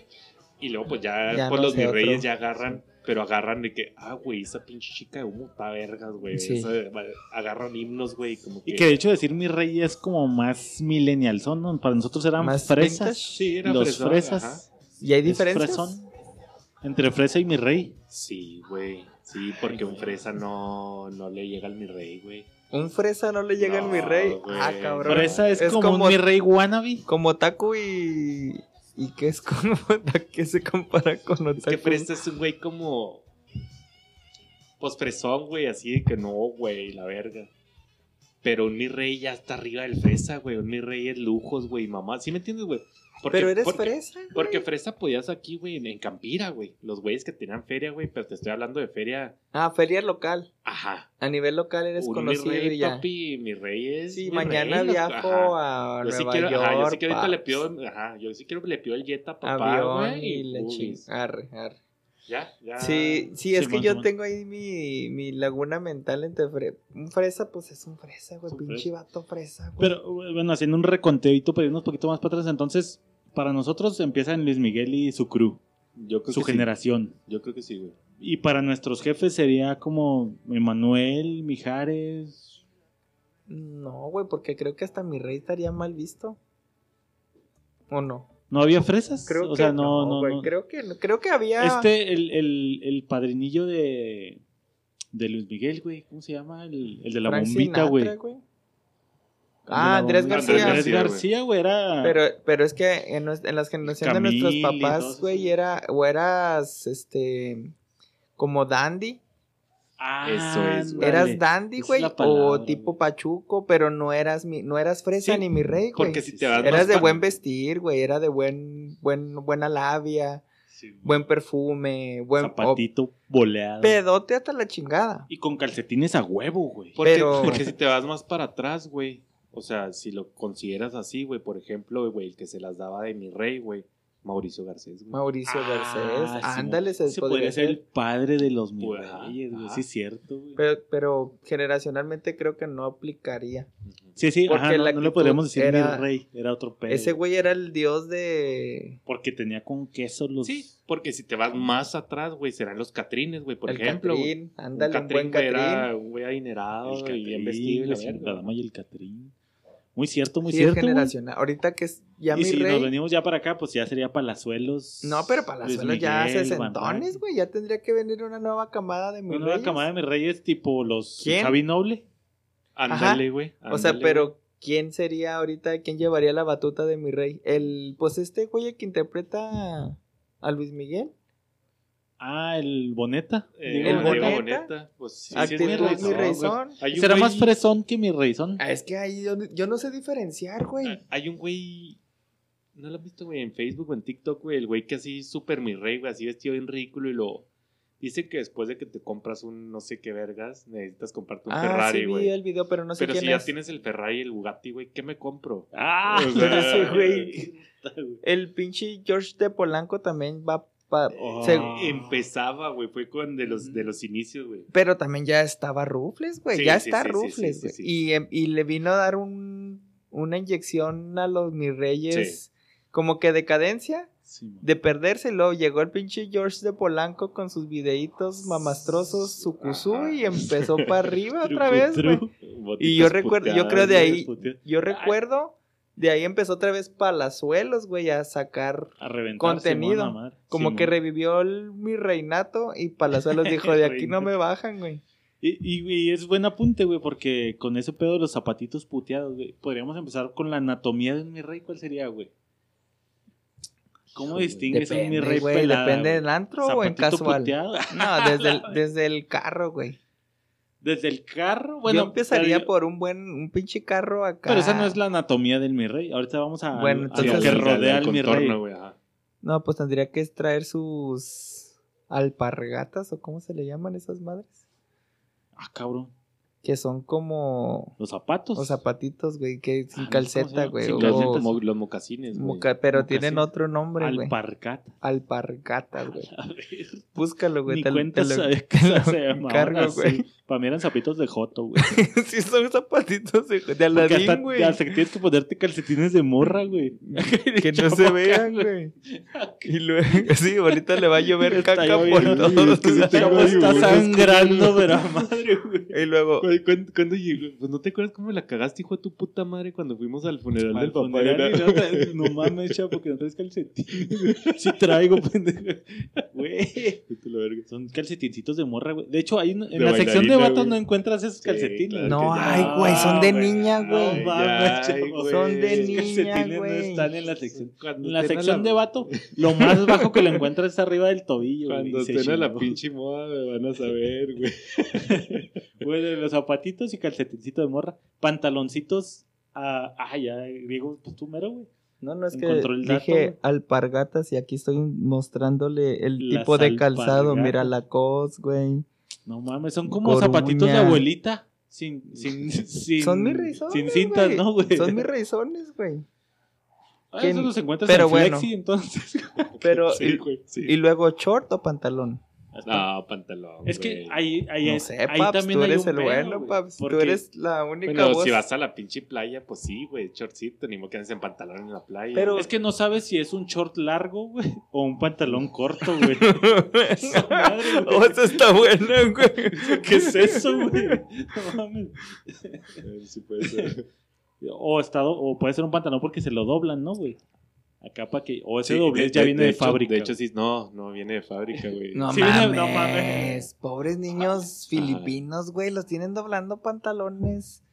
Y luego pues ya, Ya pues no los sé, mis otro. reyes ya agarran, pero agarran de que, ah, güey, esa pinche chica de humo está vergas, güey. Sí. Agarran himnos, güey, como que... Y que de hecho decir mi rey es como más millennial son, ¿no? Para nosotros eran Más fresas. vintage. Sí, era los fresón, fresas. ajá. ¿Y hay diferencias? fresón. Entre fresa y mi rey. Sí, güey. Sí, porque un fresa no, no le llega al mi rey, güey. Un fresa no le llega al mi No, rey. güey. Ah, cabrón. Fresa es, como, un mi rey wannabe. Como Taku y. ¿Y qué es como qué se compara con Es que Otaku? fresa es un güey como... Pues fresón, güey, así de que no, güey, la verga. Pero un mi rey ya está arriba del fresa, güey. Un mi rey es lujos, güey, mamá. ¿Sí me entiendes, güey? Porque- Pero eres porque- fresa. güey. Porque fresa podías aquí, güey, en, Campira, güey. Los güeyes que tenían feria, güey, pero te estoy hablando de feria. Ah, feria local. Ajá. A nivel local eres conocido mi rey, y ya. papi, mi rey es. Sí, mi mañana rey, viajo a Yo sí Nueva quiero, York. ajá, yo sí que ahorita le pido, ajá, yo sí quiero le pido el jet a papá, avión güey. y le ching. Arre, arre. Ya, ya. Sí, sí, es que yo tengo ahí mi, mi laguna mental entre fre- un fresa, pues es un fresa, güey, pinche fresa. vato fresa, güey. Pero bueno, haciendo un reconteito, pero irnos un poquito más para atrás, entonces, para nosotros empieza en Luis Miguel y su crew, Yo creo su que sí. generación. Yo creo que sí, güey. Y para nuestros jefes sería como Emanuel, Mijares. No, güey, porque creo que hasta mi rey estaría mal visto. ¿O no? ¿No había fresas? Creo o que sea, no, no, güey, no. Creo que creo que había Este, el, el, el padrinillo de, de Luis Miguel, güey, ¿cómo se llama? El, el de la Frank bombita, Sinatra, güey. Ah, Andrés. García. Andrés García, güey, era... Pero, pero es que en, las generaciones de nuestros papás, güey, era, o eras, este, como dandy, Ah, Eso es, güey. eras dandy, güey, o tipo pachuco, pero no eras mi, no eras fresa Sí, ni mi rey, güey. Porque si te vas Eras más de buen vestir, güey, era de buen, buen, buena labia, Sí, buen perfume, buen Zapatito boleado. pedote hasta la chingada. Y con calcetines a huevo, güey. Porque, Pero- porque si te vas más para atrás, güey. O sea, si lo consideras así, güey. Por ejemplo, güey, el que se las daba de mi rey, güey. Mauricio Garcés, güey. Mauricio Ah, Garcés, sí, ándale, se, Se podría podría ser el padre de los Pues, mis ajá, reyes. Sí, es cierto, güey. Pero, pero generacionalmente creo que no aplicaría. Sí, sí, porque ajá, no, no le podríamos decir era- mi rey, era otro pedo. Ese güey era el dios de... Porque tenía con queso los... Sí, porque si te vas más atrás, güey, serán los Catrines, güey, por el ejemplo. Catrín, ándale, un, Catrín, buen güey, Catrín. era un güey adinerado el y Catrín, bien vestido. y la sí, verga, la güey. dama y el Catrín. Muy cierto, muy sí, cierto. es generacional. Ahorita que es ya y mi si rey... nos venimos ya para acá, pues ya sería Palazuelos. No, pero Palazuelos ya Miguel, centones, Rankin. güey. Ya tendría que venir una nueva camada de mi Una nueva reyes. camada de mis reyes tipo los ¿Quién? Javi Noble. Ándale, güey. O sea, pero ¿quién sería ahorita, quién llevaría la batuta de mi rey? El, pues este güey que interpreta a Luis Miguel. Ah, el Boneta. Eh, el Boneta. Boneta, Pues sí, sí, Actitud, es mi güey. un Será güey- más fresón que mi reyzón. Ah, es que ahí yo, yo no sé diferenciar, güey. Ah, Hay un güey. ¿No lo has visto, güey? En Facebook o en TikTok, güey. El güey que así súper mi rey, güey. Así vestido bien ridículo y lo. Dice que después de que te compras un no sé qué vergas, necesitas comprarte un ah, Ferrari, sí vi güey. el video, pero no sé Pero quién si ya es. tienes el Ferrari y el Bugatti, güey, ¿qué me compro? Ah, O sea, ese güey. El pinche George de Polanco también va pa- Oh. se- Empezaba, güey. Fue con de los, de los inicios, güey. pero también ya estaba Rufles, güey. Sí, ya sí, está sí, Rufles, sí, güey. sí, sí. Y, em- y le vino a dar un, una inyección a los mis reyes. Como que decadencia de perdérselo. Llegó el pinche George de Polanco con sus videitos mamastrosos, su cusú, y empezó para arriba otra vez, güey. Y yo recuerdo, yo creo de ahí, yo recuerdo, de ahí empezó otra vez Palazuelos, güey, a sacar, A reventar. Contenido. Simón, como Simón. que revivió el- mi reinato y Palazuelos dijo, de aquí no me bajan, güey. Y, y, y es buen apunte, güey, porque con ese pedo de los zapatitos puteados, güey, podríamos empezar con la anatomía de un mi rey. ¿Cuál sería, güey? ¿Cómo distingues a un mi Depende, rey güey, pelada, depende del antro o en ¿Zapatito casual. puteado? No, desde el, desde el carro, güey. Desde el carro, bueno. Yo empezaría pero- por un buen, un pinche carro acá. Pero esa no es la anatomía del mi rey. Ahorita vamos a. Bueno, a lo que rodea al mi rey. No, pues tendría que traer sus alpargatas o cómo se le llaman esas madres. Ah, cabrón. Que son como Los zapatos. los zapatitos, güey, que sin Ah, se calceta, güey. Sin o- Los, calcetas. mo- los mocasines, güey. moca- pero mocasines. tienen otro nombre, güey. Alpargata. Alpargatas, güey. Búscalo, güey. Ni te cuenta te lo- sabía que te lo se llamaban así. güey. Para mí eran zapitos de Joto, güey. sí, son zapatitos de, de Aladín, güey. hasta que tienes que ponerte calcetines de morra, güey. Que no se vean, güey. Y luego, sí, ahorita le va a llover caca por todos. Está sangrando, pero madre, güey. Y luego, Güey, ¿cuándo, cuándo llegó? Pues no te acuerdas cómo la cagaste, hijo de tu puta madre, cuando fuimos al funeral Al del papá. funeral no, no mames, chavo, porque no traes calcetines. Sí traigo, pendejo. Güey. Son calcetincitos de morra, güey. De hecho, hay un- en De la sección de vatos güey. no encuentras esos Sí, calcetines. claro No ya. hay, güey, son de güey. niña, güey. No mames, Ay, chavo. güey. Son de niña, calcetines no güey. están en la sección. Cuando En la sección de vato, lo más bajo que lo encuentras es arriba del tobillo. güey, Cuando estén a la pinche moda me van a saber, güey. Güey, de los zapatitos y calcetincito de morra. Pantaloncitos. ah, ah, ya, griego, pues tú mero, güey. No, no es que el dato, dije alpargatas y aquí estoy mostrándole el Las tipo de calzado. alpargatas. Mira la cos, güey. No mames, son como Coruña. zapatitos de abuelita. Sin, sin, sin, Son mis rizones, Sin cintas. ¿no, güey? Son mis razones, güey. Ah, eso los encuentras pero en bueno. Flexi, entonces. Pero, Sí, y, güey, sí. y luego short o pantalón. No, pantalón. es que güey. ahí, ahí, no es- sé, ahí Paps, también tú hay eres un el bueno, Paps. Tú eres la única Bueno, voz. si vas a la pinche playa, pues sí, güey, shortcito, ni modo que andes en pantalón en la playa. Pero- Es que no sabes si es un short largo, güey, o un pantalón corto, güey. Madre, güey. oh, eso está bueno, güey. ¿Qué es eso, güey? No mames. Eh, sí puede ser. O, estado, o puede ser un pantalón porque se lo doblan, ¿no, güey? Acá para que. O ese Sí, doblez ya viene de, hecho- fábrica. De hecho, sí, no, no viene de fábrica, güey. No Sí, mames. no mames. Pobres niños filipinos, güey. Los tienen doblando pantalones.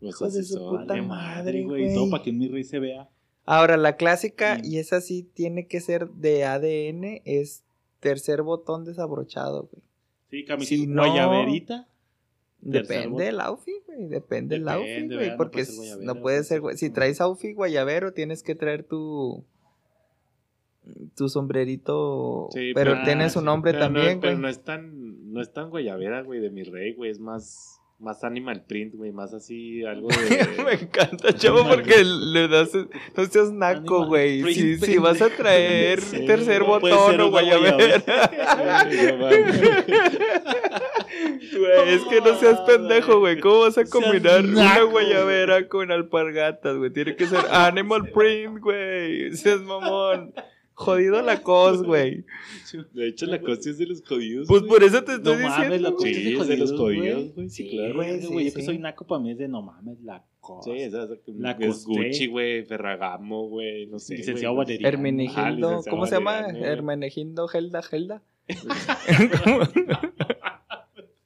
Pues hijos de su son. puta Vale madre, güey. Todo para que mi rey se vea. Ahora, la clásica, Mm. y esa sí tiene que ser de ADN, es tercer botón desabrochado, güey. Sí, camiseta Si no- guayaberita. Depende del outfit, güey. Depende del outfit, güey. Porque no puede ser, güey. Si traes outfit guayabero, tienes que traer tu. Tu sombrerito. Sí, pero pero- tiene su nombre Pero no- también, Pero güey. no es tan, no es tan guayabera, güey, de mi rey, güey. Es más, más animal print, güey. Más así, algo Me de... encanta, chavo, porque le das. No seas naco, güey. Si, si vas a traer Sí, tercer no botón o guayabera. Mames. Güey, es que no seas pendejo, güey. ¿Cómo vas a combinar una guayabera con alpargatas, güey? Tiene que ser animal print, güey. Seas mamón. Jodido la cos, güey. De hecho, la cosa es de los jodidos. Pues por eso te estoy No mames, diciendo. cosa Sí, es de los jodidos, güey. Sí, Sí, claro. güey. Yo sí, que soy naco para mí es de no mames, la cosa. Sí, esa, esa, La es costé. Gucci, güey, Ferragamo, güey, no sé. Licenciado. Valeriano. Ah, ¿cómo se llama? Hermenegildo, Gelda, Gelda.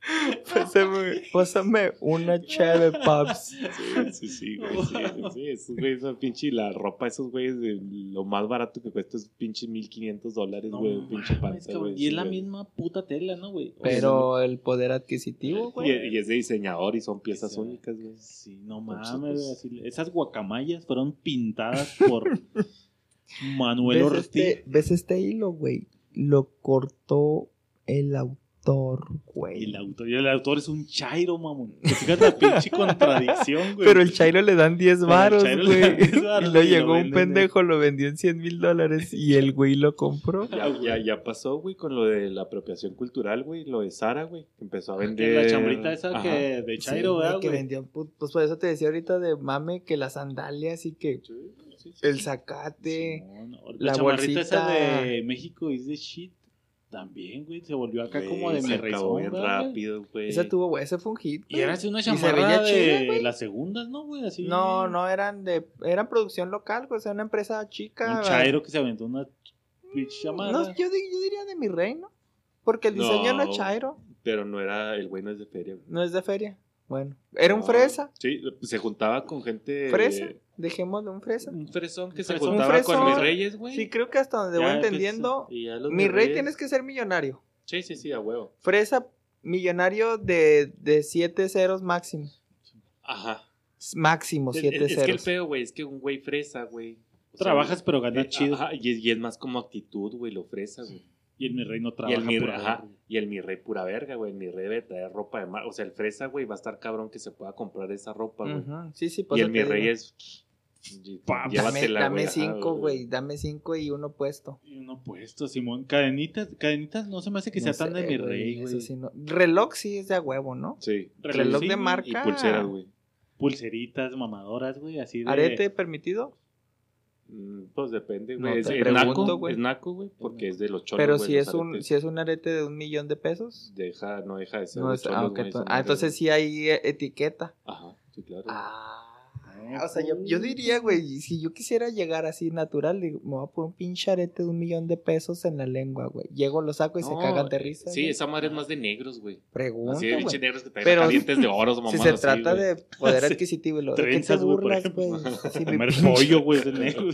Pásame, pásame una cheve, paps. Sí, sí, sí, güey. Sí, sí, esos güeyes, esa pinche, la ropa, esos güeyes, de lo más barato que cuesta es pinche 1500 dólares, No güey, pinche panza, güey. Y es la güey. misma puta tela, ¿no, güey? O sea, Pero el poder adquisitivo, güey. y es de diseñador y son piezas Sí. únicas, güey. Sí, no mames, así- esas guacamayas fueron pintadas por Manuel ¿Ves Ortiz. este, ¿Ves este hilo, güey? Lo cortó el autor, güey. El autor, el autor es un chairo, mamón. Te fijas la pinche contradicción, güey. Pero el Chairo le dan 10 Pero al varos, güey. dan 10 varos, Y lo llegó un pendejo, lo vendió en 100 mil dólares y el güey lo compró. Ya, ya, ya pasó, güey, con lo de la apropiación cultural, güey, lo de Sara, güey, que empezó a Que vender... la chambrita esa Ajá. que de Sí, chairo, güey, ¿verdad, que vendió, pu- pues por eso te decía ahorita de mame que las sandalias y que Sí, sí, sí. el zacate. Simón, la chamarrita esa de México is the shit. También, güey, se volvió acá Güey, como de se mi acabó bien güey. rápido, güey. Ese tuvo, ese fue un hit. Y era así una Y se chamarra chida, de güey. las segundas, ¿no, güey? Así. No, no eran de, eran producción local, güey, o sea, una empresa chica. Un chairo que se aventó una pinche chamarra. No, yo, yo diría de mi rey, ¿no? Porque el diseño no, No. es chairo, Pero no era, el güey no es de feria, güey. no es de feria. Bueno, era un fresa. Sí, se juntaba con gente. Fresa, dejémosle un fresa. Un fresón que se fresón. juntaba Un con mis reyes, güey. Sí, creo que hasta donde Ya, voy entendiendo, Y mi rey reyes- tienes que ser millonario. Sí, sí, sí, a huevo. Fresa, millonario de, de siete ceros máximo. Ajá. Máximo Es, siete es- es que el ceros. feo, güey, es que un güey fresa, güey. O sea, Trabajas, pero ganas eh, chido. ajá, y, es, y es más como actitud, güey, lo fresa, güey. Y el mi rey no Y trabaja. el, mi, pura ajá, verga. y el mi rey pura verga, güey. El mi rey debe traer ropa de mar. O sea, el fresa, güey, va a estar cabrón que se pueda comprar esa ropa, güey. Sí, sí, por Y el mi rey digo. es. Pa, Dame, dame cinco, güey. Dame cinco y uno puesto. Y uno puesto, Simón. Cadenitas, cadenitas no se me hace que sea No tan de mi rey, güey. sí no- Reloj sí es de a huevo, ¿no? Sí. Reloj sí, de marca. Y pulseras, güey. Pulseritas mamadoras, güey, así de... ¿Arete permitido? Mm, Pues depende, No, güey. es, te es pregunto, naco, güey. es naco, güey, porque es de los cholos. Pero si es un si es un arete de un millón de pesos. Deja, no deja de ser No de es- cholos, ah, ah, entonces sí hay eh, etiqueta. Ajá, sí, claro. Ah, o sea, yo, yo diría, güey, si yo quisiera llegar así natural, digo, me voy a poner un pinche arete de un millón de pesos en la lengua, güey. Llego, lo saco y se cagan de risa. Sí, güey. esa madre es más de negros, güey. Pregunta, Así de pinche güey. negros que traen Pero acá dientes de oro, mamá. Si se trata de poder adquisitivo y lo de te burlas, güey. Comer pollo, güey, de negro.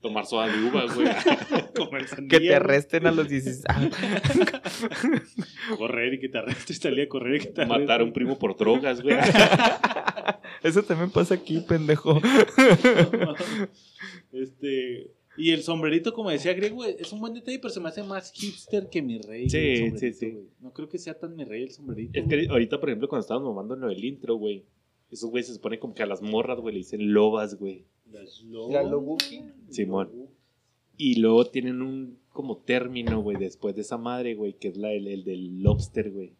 Tomar soda de uva, güey. Comer sandía, Que te güey. arresten a los 16. Ah, Correr y que te arrestes, salir a correr y que te Matar a un arresten. primo por drogas, güey. Eso también pasa aquí, pendejo. este... Y el sombrerito, como decía Griego, es un buen detalle, pero se me hace más hipster que mi rey. Sí, el sí, sí. güey. No creo que sea tan mi rey el sombrerito. Es güey. que ahorita, por ejemplo, cuando estábamos mamando en del intro, güey. Esos güeyes se supone como que a las morras, güey, le dicen lobas, güey. Las La Lobuki. Simón. Y luego tienen un como término, güey, después de esa madre, güey, que es la el, el del lobster, güey.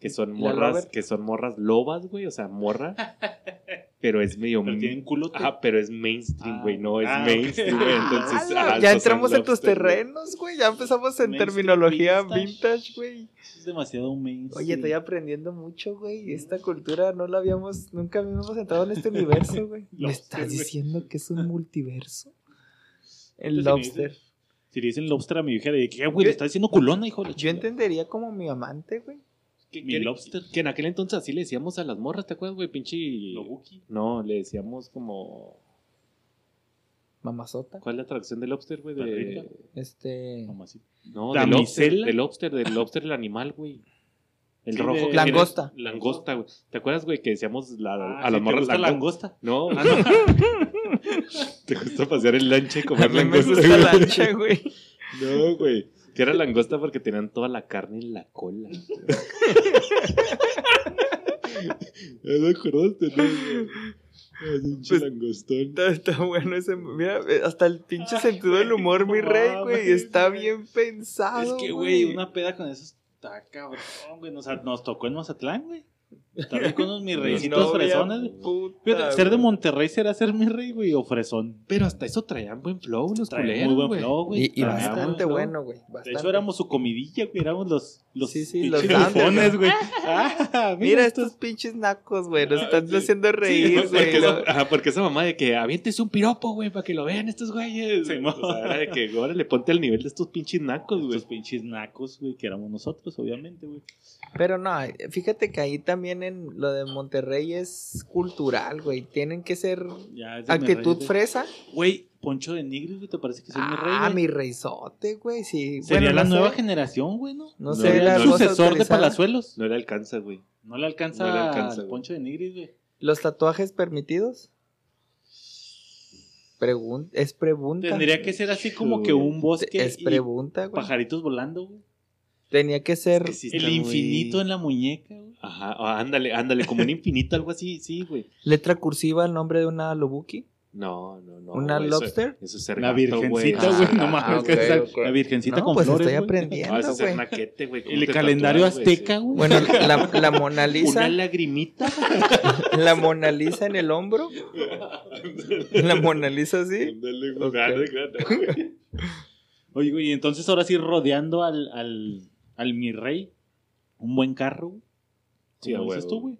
Que son ¿La morras, que son morras lobas, güey, o sea, morra. pero es medio Pero tienen culo. Ajá, pero es mainstream, Ah, güey, no es ah, mainstream, güey. Entonces, Ah, ajá, ya entramos en tus terrenos, güey. Ya empezamos en Mainstream terminología vintage. güey. Es demasiado mainstream. Oye, estoy aprendiendo mucho, güey. Esta cultura no la habíamos, nunca habíamos entrado en este universo, güey. ¿Me estás diciendo que es un multiverso? El Entonces, si me lobster. dicen- Si le dicen lobster a mi hija, le digo, ¿qué, güey? Le está diciendo culona, hijo de Yo entendería como mi amante, güey. Que, Mi que- lobster. que en aquel entonces así le decíamos a las morras, ¿te acuerdas, güey? Pinche. Lobuki. No, le decíamos como. Mamazota. ¿Cuál es la traducción del lobster, güey? De... Este. Mamacita. No, del lobster, del lobster, del lobster, el animal, güey. El Sí, rojo. de- que tiene- Langosta. Langosta, güey. ¿Te acuerdas, güey, que decíamos la- Ah, a las ¿te morras lango- langosta? No, ¿Te gusta pasear el lanche y A comer mí me langosta? gusta güey? lancha, güey. No, güey. Que era langosta porque tenían toda la carne en la cola. ¿Ya te acordaste, no? güey? Es un Pues, langostón. Está, está bueno ese. Mira, hasta el pinche sentido del humor, mi No rey, güey. Está bien pensado. Es que, güey, una peda con eso está cabrón, güey. Nos, nos tocó en Mazatlán, güey. Ahí con unos mis reycitos fresones, ser de. Monterrey será ser mi rey, güey, o fresón. Pero hasta eso traían buen flow los culeros, muy buen flow, güey. Y, bastante flow. bueno, güey. De hecho, éramos su comidilla, güey. Éramos los, los Sí, sí, pinches los güey. Ah, Mira estos pinches nacos, güey. Nos Ah, están sí. haciendo reír, Sí, güey. porque, porque esa mamá de que avientes un piropo, güey, para que lo vean estos güeyes. Sí, o mo. sea, era de que ahora le ponte al nivel de estos pinches nacos, güey. Estos pinches nacos, güey, que éramos nosotros, obviamente, güey. Pero no, fíjate que ahí también en lo de Monterrey es cultural, güey. Tienen que ser Ya rey, actitud fresa. Güey, Poncho de Nigris, güey, ¿te parece que soy mi rey, Ah, mi reizote, güey. Sí. Sería Bueno, la no nueva sé. generación, güey, ¿no? No No, sé, la voz sucesor de. Palazuelos. No le alcanza, güey. No le alcanza, No le alcanza, al. Poncho de Nigris, güey. ¿Los tatuajes permitidos? Pregun es pregunta. Tendría que ser así como que un bosque Es y pregunta, güey. pajaritos volando, güey. Tenía que ser. Es que sí El muy- infinito en la muñeca, güey. Ajá, ah, ándale, ándale, como un infinito, algo así, sí, güey. letra cursiva el nombre de una Lobuki. No, no, no. ¿Una eso- lobster? Eso es ser La virgencita, Ah, güey. no mames. La virgencita No, con pues flores, estoy güey. aprendiendo. Ah, eso es ser güey. naquete, güey. ¿Cómo El calendario azteca, güey. Bueno, la, la Mona. Lisa. Una lagrimita. La Mona Lisa en el hombro. La Mona Lisa así. Oye, güey, y entonces ahora sí rodeando al, al, al mi rey, un buen carro, güey. Sí, como a dices tú, güey.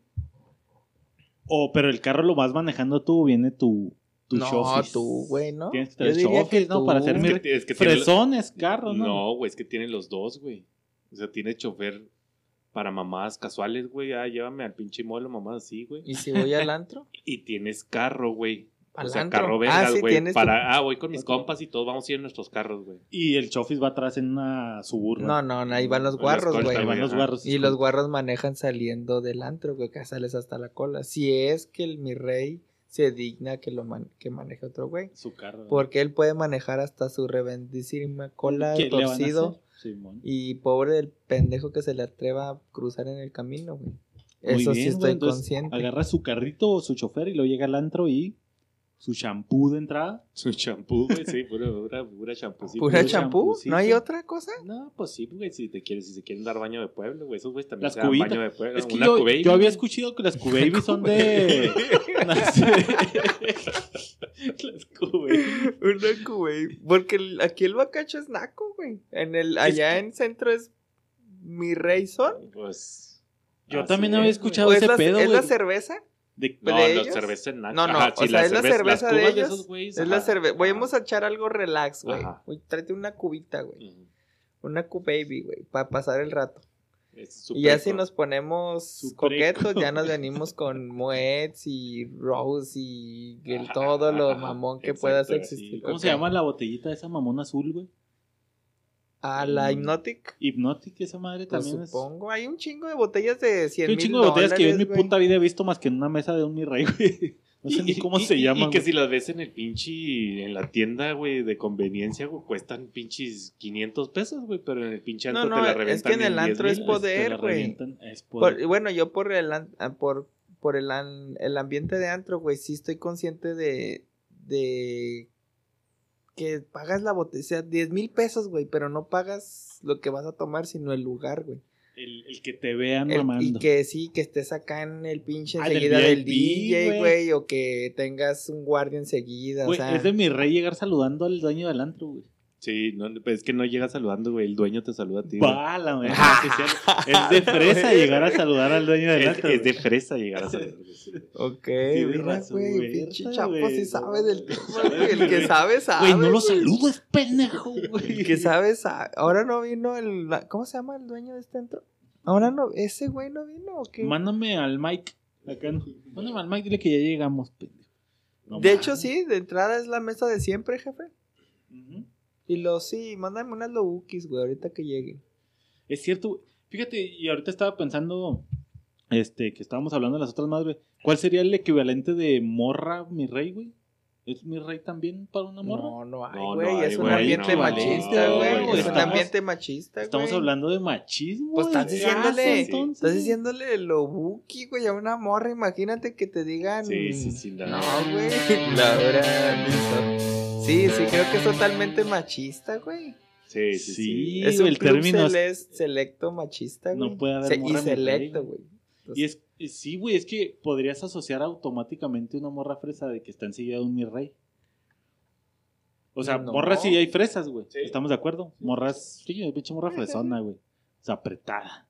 O, pero el carro lo vas manejando tú, viene tu, tu no, chofis. tú, güey, ¿no? Tienes que Yo tener diría chofis, que ¿no? Para hacer Es que, es que tiene- fresón es carro, ¿no? No, güey, es que tiene los dos, güey. O sea, tiene chofer para mamadas casuales, güey. Ah, llévame al pinche molo, mamás así, güey. ¿Y si voy al antro? Y tienes carro, güey. O ¿Al sea, antro? carro Ah, vergas, sí, güey. tienes tu- para, ah, voy con mis compas y todos vamos a ir en nuestros carros, güey. Y el chofis va atrás en una suburban. No, no, no, ahí van los guarros, güey. Ahí van los guarros. Y los guarros manejan saliendo del antro, güey, que sales hasta la cola. Si es que el mi rey se digna que lo man- que maneje otro güey. Su carro. Porque él puede manejar hasta su revendísima cola ¿Qué le van a torcido. hacer? Simón. Y pobre del pendejo que se le atreva a cruzar en el camino, güey. Muy Eso bien, sí güey, estoy entonces, consciente. Agarra su carrito o su chofer y luego llega al antro y su shampoo de entrada. Su champú, güey, sí, pura, pura, pura champucito. ¿Pura puro champú? ¿No hay otra cosa? No, pues sí, güey, si te quieres, si se quieren dar baño de pueblo, güey, esos güeyes también Las se dan baño de pueblo. Es que Una yo, Q-Baby, yo había güey. escuchado que las Q-Baby son de... las Q-Baby. Una güey. Porque el- aquí el bacacho es naco, güey. En el, allá en centro es mi rey son. Pues. Yo así también es, había güey. escuchado ¿O es ese la, pedo, ¿Es la güey. cerveza? De- No, de la ellos? cerveza en No, no, Ajá, o sí, sea, la es la cerveza- de ellos, esos güeyes, Es la cerveza. Vamos a echar algo relax, güey. Uy, Tráete una cubita, güey. Una Q-Baby, güey. Para pasar el rato. Y ya si nos ponemos coquetos, ya nos venimos con Moets y Rose y el- todo lo mamón que puedas existir. ¿Cómo se llama la botellita de esa mamona azul, güey? Ah, la Hypnotic. Hypnotic, esa madre Pues también es... supongo. Hay un chingo de botellas de 100 Hay un mil chingo de botellas que yo en mi puta vida he visto más que en una mesa de un mi rey, güey. No sé Y- ni cómo y- se y- llama. Y que si las ves en el pinche, en la tienda, güey, de conveniencia, güey, cuestan pinches 500 pesos, güey, pero en el pinche No, antro no, te la es reventan que en el antro es 10,000. poder, güey. Es Por- poder. bueno, yo por el ah, por, por el, an- el ambiente de antro, güey, sí estoy consciente de, de que pagas la botella, o sea, 10 mil pesos, güey, pero no pagas lo que vas a tomar, sino el lugar, güey. El, el que te vean El- mamando. y que sí, que estés acá en el pinche Ah, del enseguida del VIP, DJ, güey. güey, o que tengas un guardia enseguida, Güey, o sea. es de mi rey llegar saludando al dueño del antro, güey. Sí, no, pues es que no llegas saludando, güey, el dueño te saluda a ti. Bala, güey. Sí, Es de fresa llegar a saludar al dueño del Es, antro. es de fresa llegar a saludar. Ok, mira, güey, pinche chapo sí no sabe del tema, güey. El que sabe, sabe. Güey, no lo saludo, es pendejo, güey. El que sabe, sabe. Ahora no vino el. ¿Cómo se llama el dueño de este antro? Ahora no. ¿Ese güey no vino o qué? Mándame al Mike. Acá. no. Mándame al Mike, dile que ya llegamos, pendejo. No de hecho, sí, de entrada es la mesa de siempre, jefe. Ujú. Y lo sí, mándame unas lobukis, güey, ahorita que lleguen. Es cierto, güey. Fíjate, y ahorita estaba pensando, este, que estábamos hablando de las otras madres, ¿cuál sería el equivalente de morra, mi rey, güey? ¿Es mi rey también para una morra? No, no hay, No, no güey. es un ambiente no, machista, güey. es un estamos- ambiente machista, güey. Estamos hablando de machismo. Pues estás diciéndole, entonces. estás diciéndole lobuki, güey, a una morra. Imagínate que te digan. Sí, sí, sí, la- No, güey. Laura Milton. Sí, sí, creo que es totalmente machista, güey. Sí, sí, sí. Es un el club término es- selecto machista, güey. No puede haber Se- morra Y selecto, güey. Y es, sí, güey, es que podrías asociar automáticamente una morra fresa de que está enseguida de un mi rey. O sea, No. morras sí hay fresas, güey. Sí. ¿Estamos de acuerdo? Morras, sí, pinche morra fresona, güey. O sea, apretada.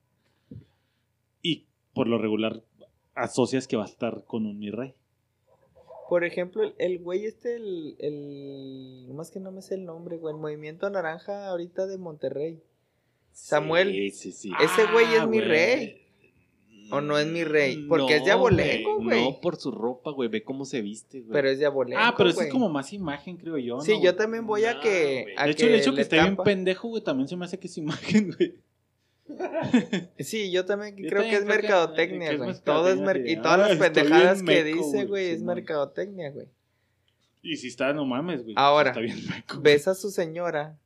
Y por lo regular asocias que va a estar con un mi rey. Por ejemplo, el, el güey este, el, el... Más que no me sé el nombre, güey. El Movimiento Naranja ahorita de Monterrey. Samuel. Sí, sí, sí. Ese güey es Ah, mi rey. ¿O no es mi rey? Porque es de abolengo, güey. No, por su ropa, güey. Ve cómo se viste, güey. Pero es de abolengo, Ah, pero eso es como más imagen, creo yo. Sí, ¿no, yo también voy a No, que... a De hecho, el hecho que esté bien pendejo, güey, también se me hace que es imagen, güey. Sí, yo también Yo creo también que es creo mercadotecnia, güey. Todo es mer- mercadotecnia, y sí. todas Ah, las pendejadas que meco, dice, güey, es mercadotecnia, güey. Y si está, no mames, güey. Ahora, Está bien meco. Ves a su señora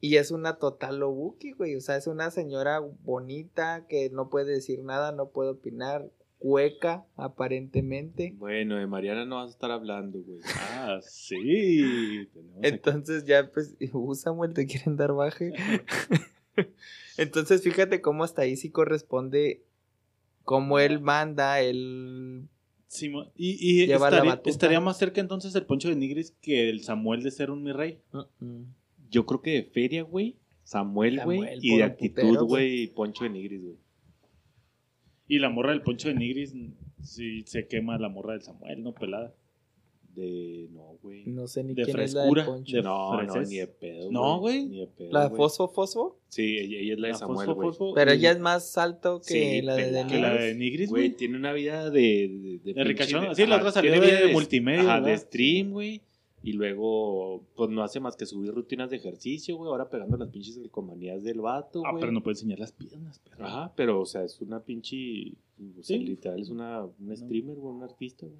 y es una total lobuki, güey. O sea, es una señora bonita que no puede decir nada, no puede opinar, hueca, aparentemente. Bueno, de Mariana no vas a estar hablando, güey. Ah, sí. Entonces ya, pues, uh, Samuel, te quieren dar baje. Entonces, fíjate cómo hasta ahí sí corresponde como él manda, él... Simón. y y Lleva estaría, estaría más cerca entonces el Poncho de Nigris que el Samuel de ser un mi rey. Mm, Yo creo que de feria, güey. Samuel, güey. Y de actitud, güey. Poncho de Nigris, güey. Y la morra del poncho de Nigris, si se quema la morra del Samuel, ¿no? Pelada. De. No, güey. No sé ni De quién frescura, es la del poncho. de- No, no, ni de pedo. No, güey. Ni de pedo. ¿La de. Fosfo Fosfo? Sí, ella, ella es la de La Samuel, fosfo, güey. Pero ella es más alto que Sí, la de pelada. que la de Nigris, Güey, tiene una vida de. De, De ricachón. Sí, la otra salió de vida multimedia, Ajá, de stream, güey. Y luego, pues no hace más que subir rutinas de ejercicio, güey. Ahora pegando las pinches calcomanías del vato, Ah, güey. pero no puede enseñar las piernas, perro. Ajá, pero, o sea, es una pinche. O sea, Sí. literal, es una, una streamer, güey, un artista, güey.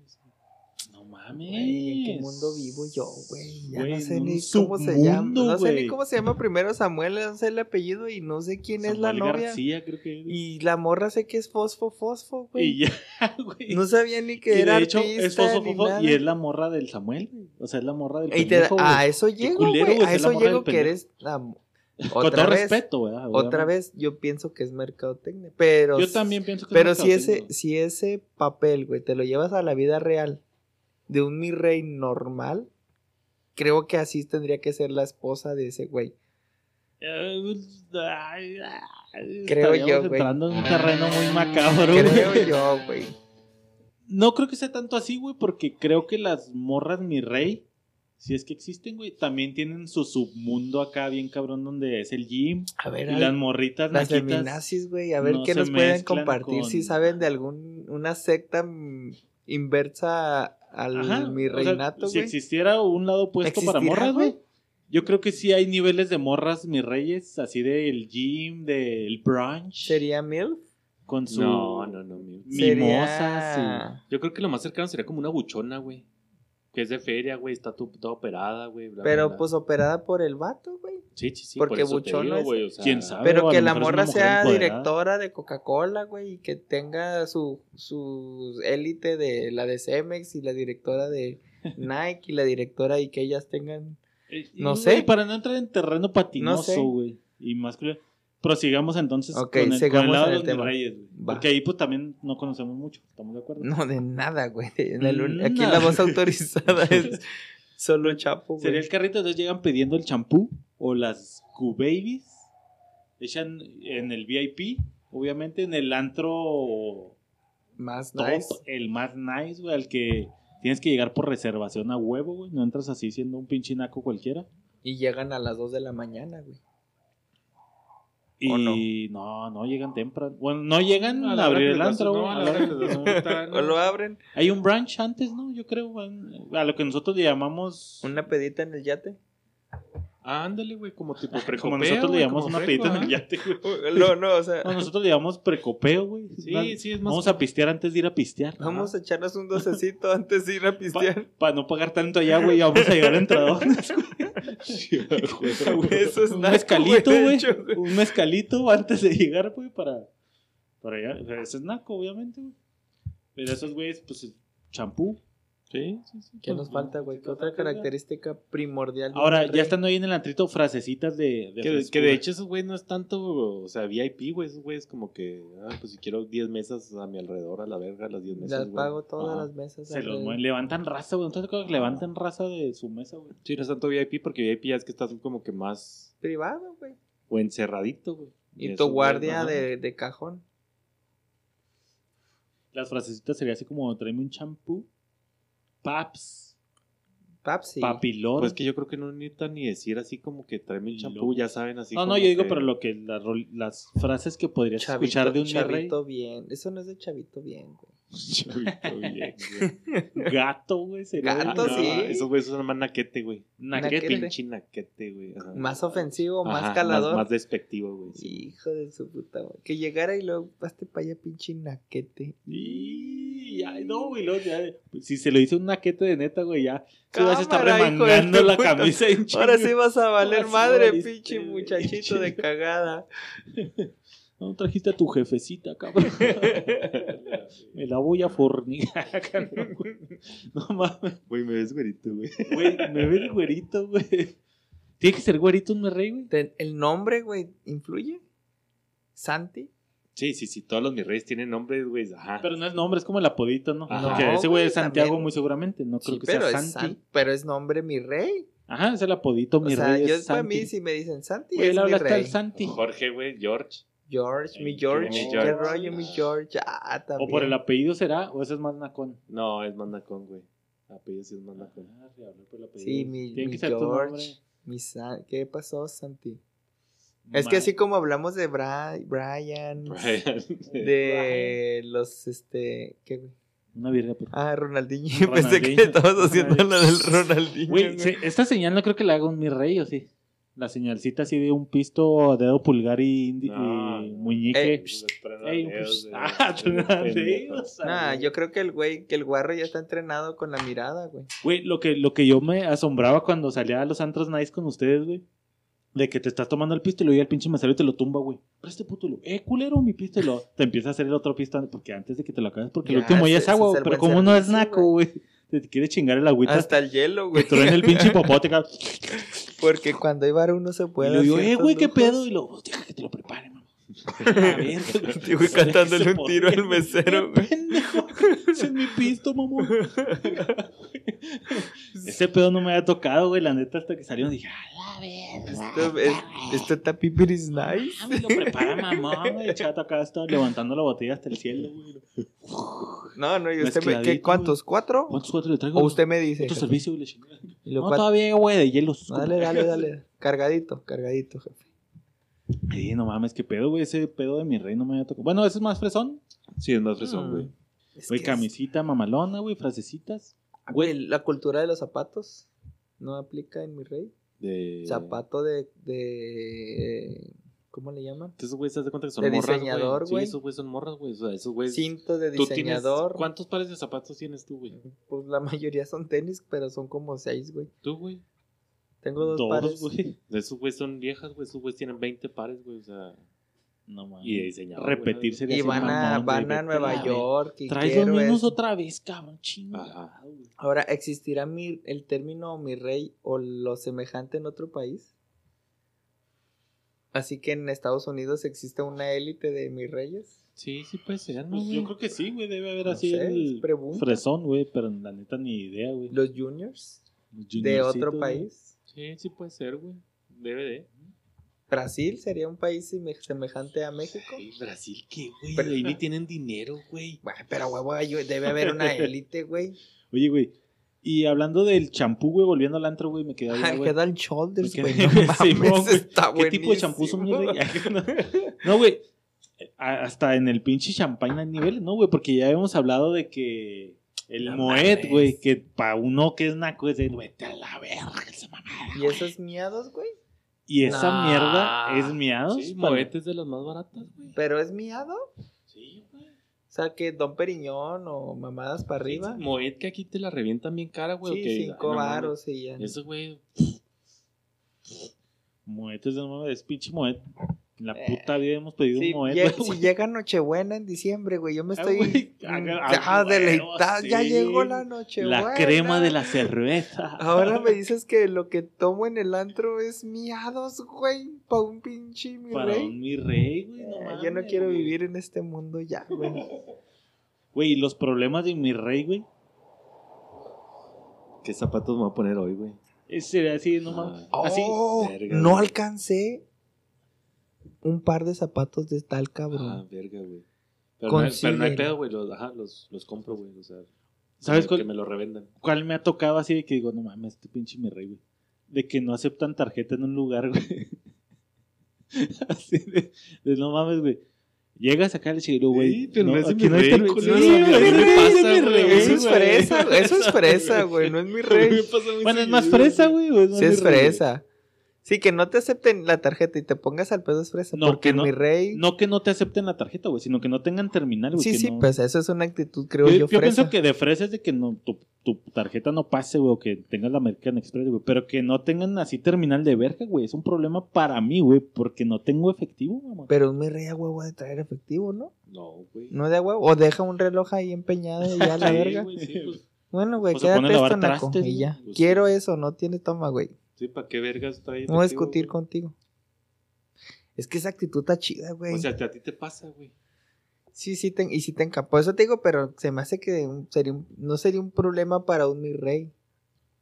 No mames. Güey, ¿En qué mundo vivo yo, güey? Ya Güey, no sé ni cómo se llama. No sé ni cómo se llama primero Samuel, no sé el apellido y no sé quién es la novia. García, creo que es. Y la morra sé que es Fosfo Fosfo, güey. Y ya, güey. No sabía ni que Y era de hecho, artista es fosfo, fosfo, y es la morra del Samuel. O sea, es la morra del te- pendejo, a eso llego, culero, güey. A eso llego que eres la... Con Otra todo vez, respeto, ¿verdad? otra Obviamente. vez yo pienso que es mercadotecnia, pero Yo también pienso que es pero si ese si ese papel, güey, te lo llevas a la vida real de un mi rey normal, creo que así tendría que ser la esposa de ese güey. Creo estaríamos yo, güey. entrando en un terreno muy macabro, Creo güey. yo, güey. No creo que sea tanto así, güey, porque creo que las morras mi rey, si es que existen, güey, también tienen su submundo acá bien cabrón donde es el gym A ver, y al- las morritas las feminazis, güey, a ver no qué nos pueden compartir con- si saben de algún una secta inversa al Ajá, mi o sea, reinato, si güey. existiera un lado opuesto para ¿Existirá, morras, güey? Yo creo que sí hay niveles de morras, mis reyes, así del gym, del brunch. ¿Sería MILF? Con su No, no, no, mi- mimosas. Sería- Yo creo que lo más cercano sería como una buchona, güey. Que es de feria, güey, está to- toda operada, güey. bla, Pero bla. pues operada por el vato, güey. Sí, sí, sí. porque por eso te buchona digo, es- güey, o sea, ¿Quién sabe? Pero que la morra sea empoderada. directora de Coca-Cola, güey, y que tenga su, su élite de la de Cemex y la directora de Nike y la directora y que ellas tengan... Eh, No y, sé. güey, para no entrar en terreno No sé. patinoso, güey. Y más que. Prosigamos entonces Ok, con, el, con el lado de los tema. reyes, güey. Porque ahí pues también no conocemos mucho, ¿estamos de acuerdo? No, de nada, güey. Un- Aquí la voz autorizada es solo Chapo, Sería güey. el carrito, entonces llegan pidiendo el champú o las Q-Babies. Echan en el VIP, obviamente, en el antro Más top, nice. el más nice, güey, al que tienes que llegar por reservación a huevo, güey. No entras así siendo un pinche naco cualquiera. Y llegan a las 2 de la mañana, güey. Y ¿O no? no, llegan temprano. Bueno, no llegan a abrir el antro, no, güey. a la O lo abren, Hay un brunch antes, ¿no? Yo creo, a lo que nosotros le llamamos... una pedita en el yate. Ah, ándale, güey, como tipo precopeo. como nosotros le llamamos una pedita en el yate, güey. No, no, o sea, No, nosotros le llamamos precopeo, güey. Sí, sí, es más. Vamos a pistear antes de ir a pistear. vamos a echarnos un docecito antes de ir a pistear. Para no pagar tanto allá, güey, ya vamos a llegar a entradones, güey. Eso es un mezcalito, güey. Un mezcalito antes de llegar, güey, para, para llegar. O sea, Eso es naco, obviamente, güey. Pero esos güeyes, pues, champú. Sí, sí, sí. ¿Qué nos falta, güey? ¿Qué otra característica primordial? Ahora, ya estando ahí en el antrito, frasecitas de. de Que, de- que frescura. de hecho esos güeyes no es tanto, o sea, VIP, güey, esos güeyes como que, ah, pues si quiero 10 mesas a mi alrededor, a la verga, las 10 mesas, Las güey. pago todas Ajá. las mesas. Se los levantan raza, güey. Entonces, creo que levantan raza de su mesa, güey. Sí, no es tanto VIP porque VIP ya es que estás como que más, Privado, güey. o encerradito, güey. Y tu guardia de, de cajón. Las frasecitas sería así como: tráeme un champú. Paps. Papsi. Papilor. Pues que yo creo que no necesitan ni decir así como que tráeme el champú, ya saben así no, no, yo digo, pero lo que las, frases que podrías Chavito, escuchar de un rey. chavito bien. Eso no es de chavito bien, güey. Chavito bien, güey. Gato, güey. Sería Gato, no, sí. Esos güeyes son más naquete, güey. Naquete. Pinche naquete, güey. ajá. Más ofensivo, más Ajá, calador. Más, despectivo, güey. sí. Hijo de su puta, güey. Que llegara y luego paste para allá, pinche naquete. Y ay, no, güey. luego ya, si se lo dice un naquete de neta, güey, ya. Se vas a estar remangando la puta. camisa en. Ahora sí vas a valer Ahora sí madre, valiste, pinche muchachito de cagada. No trajiste a tu jefecita, cabrón. Me la voy a fornicar acá, no, mames. Güey, me ves güerito, güey. Güey, me ves güerito, güey. Tiene que ser güerito un rey, güey. ¿El nombre, güey, influye? ¿Santi? Sí, sí, sí. Todos los mis reyes tienen nombres, güey. Ajá. Pero no es nombre, es como el apodito, ¿no? Ajá. Ese güey es Santiago también. muy seguramente. No creo Sí, que pero sea Santi. San- pero es nombre mi rey. Ajá, es el apodito, mi o sea, rey. yo es para Santi. mí, si me dicen Santi, Güey, es él habla hasta el rey. Santi. Jorge, güey, George. George, mi George. mi ¿Qué rollo, mi George? Ah, también. O por el apellido será, o ese es más nacón. No, es Mandacón, güey. Apellido sí es Mandacón. Ah, sí, hablé por el apellido. Sí, mi, que George. Mi San- ¿Qué pasó, Santi? Es que así como hablamos de Bra- Brian, Brian. de los, este, ¿qué, güey? Una virga, pues. Ah, Ronaldinho. Yo pensé que Ronaldinho. estabas haciendo la del Ronaldinho. Güey, esta señal no creo que la haga un mi rey, ¿o sí? La señalcita así de un pisto, dedo pulgar y, indi- No, y muñeque. Ey, ah, Nah, yo creo que el güey, que el guarro ya está entrenado con la mirada, güey. Güey, lo que, lo que yo me asombraba cuando salía a los antros nice con ustedes, güey. De que te estás tomando el pisto y el pinche mesero y te lo tumba, güey. Pero este puto, lo, eh, culero, mi pisto. Y lo, te empieza a hacer el otro pisto porque antes de que te lo acabes, porque el último ya es agua, pero como no es naco, güey. Te quiere chingar el agüita. Hasta el hielo, Güey, güey. en el pinche popote, cabrón. Porque cuando hay bar uno se Y puede. le digo, eh, güey, qué pedo. Y luego, deja que te lo prepare, mamá. A ver, Sí, güey, cantándole un tiro al mesero, güey. Pendejo, ese es mi pisto, mamón. Ese pedo no me había tocado, güey. La neta, hasta que salieron dije, a la verga. Esto, es- está pipiris nice. Ah, me lo prepara mamá, güey. El chato acá está levantando la botella hasta el cielo, güey. No, no, y usted me, ¿qué, ¿cuántos? ¿Cuatro? ¿Cuántos cuatro le traigo? O usted me dice. Jefe. servicio, güey, No, todavía, güey, de hielos. Dale, dale, dale. Cargadito, cargadito, jefe. Sí, no mames, qué pedo, güey. Ese pedo de mi rey no me había tocado. Bueno, ese es más fresón. Sí, es más fresón, Mm. güey. Güey, camisita mamalona, güey, frasecitas. Güey, la cultura de los zapatos no aplica en mi rey. De... Zapato de, de. ¿Cómo le llaman? Esos güeyes se das cuenta que son De morras, diseñador, Sí, güey. esos güeyes son morras, güey. O sea, esos güeyes... Cinto de Tú tienes... diseñador. ¿Cuántos pares de zapatos tienes tú, güey? Pues la mayoría son tenis, pero son como seis, güey. Tú, güey. Tengo dos, Dos, pares. güey. Esos güeyes son viejas, güey. Esos güeyes tienen 20 pares, güey. O sea... No mames. Y de diseñador, Repetir güey. sería Y van a, güey, van a Nueva York. y. Traes los mismos eso. otra vez, cabrón. Chinga. Ajá. güey. Ahora, ¿existirá mi, el término mi rey o lo semejante en otro país? Así que en Estados Unidos existe una élite de mis reyes. Sí, sí puede ser, ¿no, Pues güey? yo creo que sí, güey. Debe haber No así sé, el pregunta. fresón, güey. Pero la neta ni idea, güey. Los juniors Los de otro güey. país. Sí, sí puede ser, güey. Debe de. Brasil sería un país seme- semejante a México. Ay, Brasil, ¿qué, güey? Pero- Ahí ni tienen dinero, güey. Pero huevo, debe haber una élite, güey. Oye, güey. Y hablando del champú, güey, volviendo al antro, güey, me quedé Ay, güey. Head and Shoulders, güey. No güey. está ¿Qué tipo de champú son, rey? No, güey. A- Hasta en el pinche champagne hay niveles, ¿no, güey? Porque ya habíamos hablado de que el No Moet, güey, que para uno que es naco es de, vete a la verga, esa mamada. ¿Y esos miados, güey? Y esa Nah. mierda es miados. Sí, Moet es de las más baratas, güey. ¿Pero es miado? Sí, güey. O sea, que Don Periñón o mamadas para arriba. Moet que aquí te la revientan bien cara, güey. Sí, o que- cinco no varos y ya. Eso, güey. Moet es de nuevo, es pinche Moet. La Eh, puta vida hemos pedido un güey. si llega Nochebuena en diciembre, güey, yo me Ah, estoy haga- ah, deleitado. Ya llegó la Nochebuena. La crema de la cerveza. Ahora me dices que lo que tomo en el antro es miados, güey, pa' un pinche mi Para rey. un mi rey, güey. no Eh, yo no quiero güey. vivir en este mundo ya, güey. Güey, y los problemas de mi rey, güey. ¿Qué zapatos me voy a poner hoy, güey? Así, no mames. Así. Oh, verga, no güey. alcancé un par de zapatos de tal cabrón. Ah, verga, güey. Pero, no hay- pero no hay pedo, güey. Los, ajá, los, los compro, güey. O sea, ¿Sabes que cuál- me lo revendan. ¿Cuál me ha tocado así de que digo, no mames, este pinche mi rey, güey? De que no aceptan tarjeta en un lugar, güey. así de, de no mames, güey. Llegas acá al chilo, güey. Sí, pero no es mi no rey, Sí, Eso es fresa, güey, eso es fresa, güey, no es mi rey. Bueno, es más fresa, güey. Sí es fresa. Sí, que no te acepten la tarjeta y te pongas al pedo es fresa. No, porque que no- mi rey. No que no te acepten la tarjeta, güey, sino que no tengan terminal, güey. sí, que sí, no- pues eso es una actitud, creo yo, yo, yo pienso que de fresa es de que no, tu, tu tarjeta no pase, güey, o que tengas la American Express, güey. Pero que no tengan así terminal de verga, güey. Es un problema para mí, güey, porque no tengo efectivo, mamá. Pero un mi rey a huevo de traer efectivo, ¿no? No, güey. No de huevo. O deja un reloj ahí empeñado y ya la Sí, verga. güey, sí, pues, Bueno, güey, quédate esto, naco, trastes, y güey. ya. Pues Quiero eso, no tiene toma, güey. Sí, ¿para qué vergas traes? No voy a discutir contigo. Es que esa actitud está chida, güey. O sea, a ti te pasa, güey. sí, sí, te, y sí te enca- Por eso te digo, pero se me hace que un- sería un- no sería un problema para un mi rey.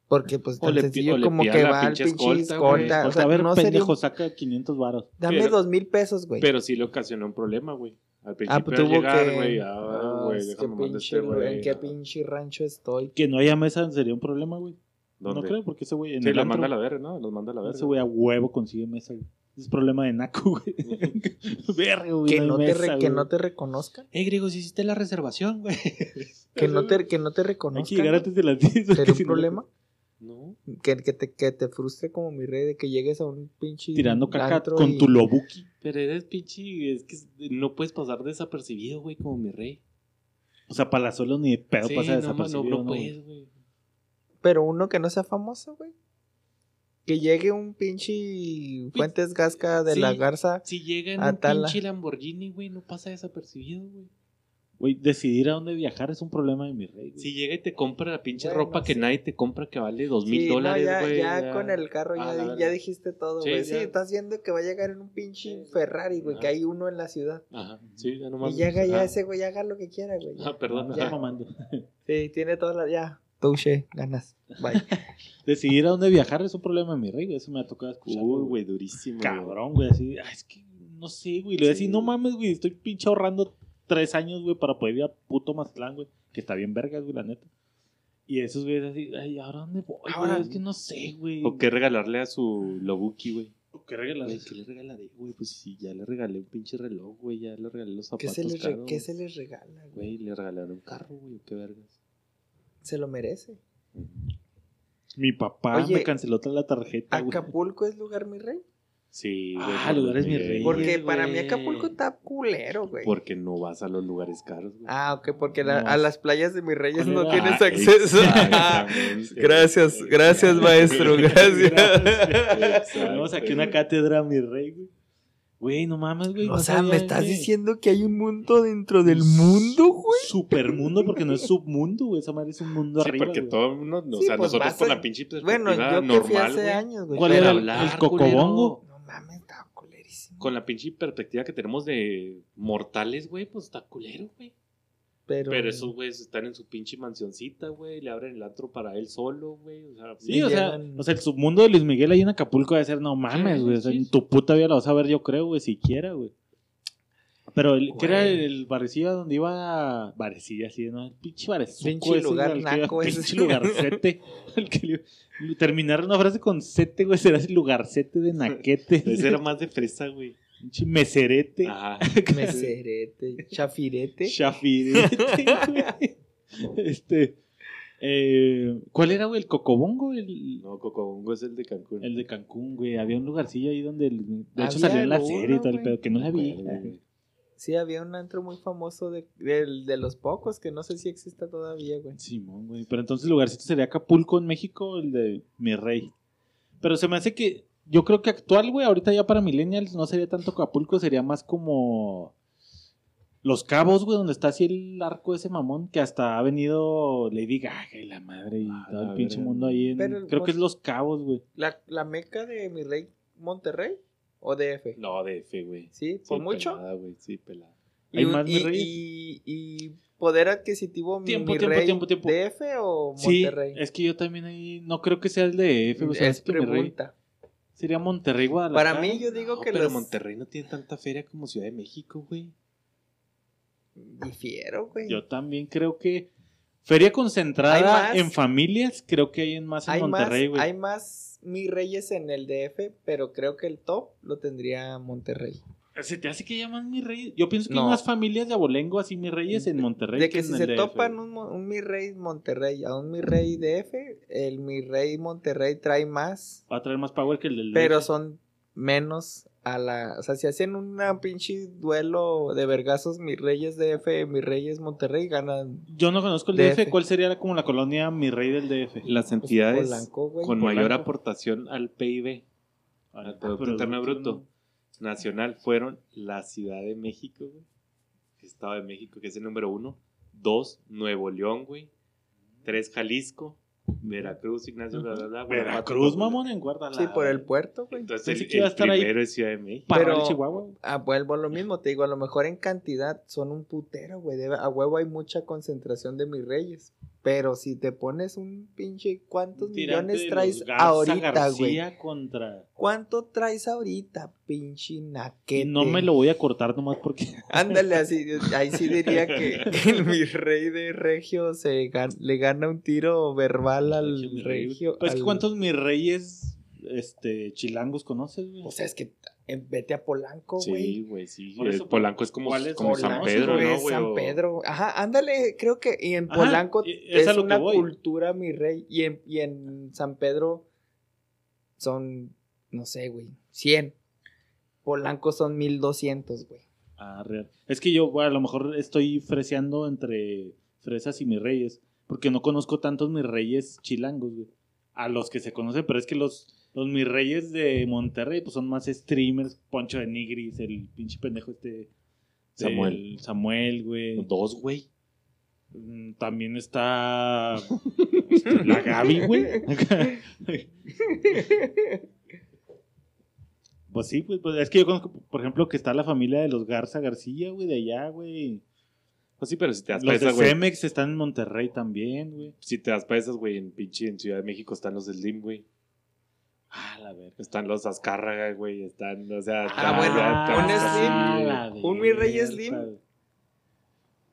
Porque pues tan sencillo le como que va al pinche pinche escolta, escolta. güey. o sea, a ver, no sería pendejo, un- saca 500 varos. Dame Pero- dos mil pesos, güey. Pero sí le ocasionó un problema, güey. Al principio Ah, pues tuvo llegar, que. güey, ah, Ah, güey, que déjame mandar pinche, este güey. ¿En qué pinche rancho estoy? Que no haya mesa sería un problema, güey. ¿Dónde? No creo, porque ese güey en Sí, el los antro, manda a la verga, ¿no? Los manda a la verga. ese güey a huevo consigue mesa, güey. Es problema de Naco, güey. Verga, güey. Que no, te mesa, re- que güey. no te reconozcan. Eh, griego, si hiciste la reservación, güey. Que no te, que no te Hay que reconozcan. llegar güey. antes de las 10. ¿Sería porque un si problema? No. Que, que, te, que te frustre como mi rey de que llegues a un pinche. Tirando caca con y- tu lobuki. Pero eres pinche, es que no puedes pasar desapercibido, güey, como mi rey. O sea, Palazuelos ni de pedo Sí, pasa no, desapercibido. no, no puedes, güey. Pero uno que no sea famoso, güey. Que llegue un pinche Fuentes Gasca de la. Garza. Si llega en Ah, un tala. pinche Lamborghini, güey, no pasa desapercibido, güey. Güey, decidir a dónde viajar es un problema de mi rey. güey. Si llega y te compra la pinche Bueno, ropa que nadie te compra que vale dos mil dólares, ya, güey. ya con el carro Ah, ya, ya dijiste todo, Sí, güey. Sí, estás viendo que va a llegar en un pinche Ferrari, güey, que hay uno en la ciudad. Ajá, sí, ya nomás. Y llega ya Ajá. ese güey, haga lo que quiera, güey. Ah, perdón. Me Ya. está mamando. Sí, tiene toda la. Ya, touché, ganas. Bye. Decidir a dónde viajar es un problema de mi rey, güey. Eso me ha tocado escuchar. Uy, güey, durísimo. Cabrón, güey. Así, ah, es que no sé, güey. Le voy a decir, no mames, güey. Estoy pinche ahorrando tres años, güey, para poder ir a puto Mazatlán, güey. Que está bien vergas, güey, la neta. Y esos güeyes así, ay, ¿ahora dónde voy? Ahora-? Es que no sé, güey. O qué regalarle a su Lobuki, güey. ¿O qué regalas? Güey, ¿qué le regalaré, güey? Pues sí, ya le regalé un pinche reloj, güey. Ya le regalé los ¿Qué zapatos se, les caros. qué se les regala, güey? Güey, le regalaré un carro, güey. Qué vergas. Se lo merece. Mi papá Oye, me canceló toda la tarjeta, güey. ¿Acapulco es lugar, mi rey? Sí, güey. Ah, lugares mi rey. Porque para mí. Acapulco está culero, güey. Porque no vas a los lugares caros, güey. Ah, ok, porque la- a las playas de mis reyes ¿Cuál no era? tienes Ah, acceso. gracias, gracias, maestro, gracias. Tenemos aquí una cátedra, mi rey, güey. Güey, no mames, güey. O no sea, sabía me estás que- diciendo que hay un mundo dentro del mundo, güey. Supermundo, porque no es submundo, güey. Esa madre es un mundo Sí, arriba. porque güey. todo el mundo, o Sí, sea, pues nosotros a- la pinche Bueno, perspectiva yo que fui normal, hace güey. años, güey. ¿Cuál era el, hablar, el cocobongo? No mames, estaba culerísimo. Con la pinche perspectiva que tenemos de mortales, güey, pues está culero, güey. Pero, Pero esos güeyes están en su pinche mansioncita, güey, le abren el antro para él solo, güey. O sea, Sí, o sea, o sea, el submundo de Luis Miguel ahí en Acapulco debe ser, no mames, Sí, güey. o sea, en tu puta vida la vas a ver, yo creo, güey, siquiera, güey. Pero, el, ¿qué era el barecilla donde iba? Barecilla, así, ¿no? El pinche barezuco Pinche ese, lugar que iba- naco ese. Pinche lugarcete. al que le- terminar una frase con sete, güey, será ese lugarcete de naquete. ese era más de fresa, güey. Pinche meserete. Ajá. Meserete, chafirete. Chafirete, güey. Este. Eh, ¿Cuál era, güey? ¿El Cocobongo? El, No, Cocobongo es el de Cancún. el de Cancún, güey. Había un lugarcillo ahí donde. el- de hecho, salió en la serie y todo el pedo, que no la vi. Güey. Sí, había un antro muy famoso de, del- de los pocos que no sé si exista todavía, güey. Simón, güey. Pero entonces el lugarcito sería Acapulco en México, el de mi rey. Pero se me hace que. Yo creo que actual, güey, ahorita ya para Millennials no sería tanto Acapulco, sería más como. Los Cabos, güey, donde está así el arco de ese mamón que hasta ha venido Lady Gaga y la madre y Ah, todo el pinche mundo ahí. En, Pero creo que es Los Cabos, güey. La, la meca de mi rey Monterrey o DF. No, DF, güey. Sí, por Sí, mucho. pelada, güey, sí, pelada. Y, ¿Hay más, mi y- rey? y- y poder adquisitivo mi- Tiempo, mi tiempo, rey tiempo, tiempo. DF o Sí, Monterrey. es que yo también ahí. No creo que sea el de F, güey. se me es mi rey pregunta. Sería Monterrey, Guadalajara. Para mí yo digo No, que pero los Monterrey no tiene tanta feria como Ciudad de México, güey. difiero, güey. Yo también creo que. Feria concentrada en familias, creo que hay en más en hay Monterrey, más, güey. hay más mi reyes en el DF, pero creo que el top lo tendría Monterrey. ¿Se te hace que llaman mi rey? Yo pienso que No. hay más familias de abolengo así mi reyes en Monterrey. de que si se DF, topan un, un mi rey Monterrey a un mi rey DF, el mi rey Monterrey trae más, Va a traer más power que el del pero DF. son menos a la, o sea, si hacen una pinche duelo de vergazos mis reyes DF, mis reyes Monterrey ganan Yo no conozco el DF. DF. ¿Cuál sería la- como la colonia mi rey del DF? Las pues, entidades Polanco, con mayor aportación al PIB al Producto Interno Bruto nacional fueron la Ciudad de México, güey. Estado de México, que es el número uno. Dos, Nuevo León, güey. Tres, Jalisco. Veracruz, Ignacio, bla, bla, bla. Veracruz, mamón, en Guadalajara. Sí, por el puerto, güey. Entonces, Pensé el, a el estar ahí. primero es Ciudad de México. Parral, Pero- Chihuahua. Ah, vuelvo a lo mismo, te digo, a lo mejor en cantidad son un putero, güey. A huevo hay mucha concentración de mis reyes. Pero si te pones un pinche, ¿cuántos Tirante millones traes ahorita, güey? Contra. ¿Cuánto traes ahorita, pinche naquete? No me lo voy a cortar nomás porque. Ándale, así, ahí sí diría que, que el mi rey de Regio se gan- le gana un tiro verbal al güey. Regio. Pues, al- ¿cuántos mis reyes este, chilangos conoces, güey? O sea, es que vete a Polanco, güey. Sí, güey, sí. Por El eso, Polanco es como, ¿cuál es como San Polanco, Pedro, güey, ¿no, es güey? San Pedro. Ajá, ándale, creo que y en Ajá, Polanco es es, una cultura, mi rey. Y en, y en San Pedro son, no sé, güey, 100. Polanco son 1200, güey. Ah, real. Es que yo, bueno, a lo mejor estoy freseando entre fresas y mis reyes. Porque no conozco tantos mis reyes chilangos, güey. A los que se conocen, pero es que los, los mis reyes de Monterrey, pues son más streamers. Poncho de Nigris, el pinche pendejo este. Samuel. del Samuel, güey. Dos, güey. Mm, También está este, la Gaby, güey. pues sí, pues, pues, es que yo conozco, por ejemplo, que está la familia de los Garza García, güey, de allá, güey. Pues sí, pero si te das Los güey. Cemex están en Monterrey también, güey. Si te das pesas, güey, en pinche en Ciudad de México están los Slim, güey. Ah, la verga. Están los Azcárraga, güey. Están, o sea, Ah, bueno, un Slim, un mi rey. Slim.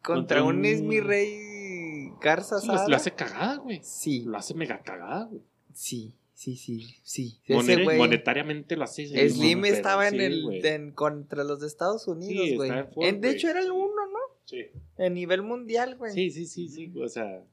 Contra un un- es mi rey Garza Sí, lo- Sada. Lo hace cagada, güey. Sí, Lo hace mega cagada, güey. sí, sí, sí, sí. Monet- Ese güey. monetariamente lo hace. Slim estaba en sí, el en- contra los de Estados Unidos, Sí, güey. está en Ford, En- de güey. hecho era el uno, ¿no? Sí. En nivel mundial, güey. sí, sí, sí, sí. O sea,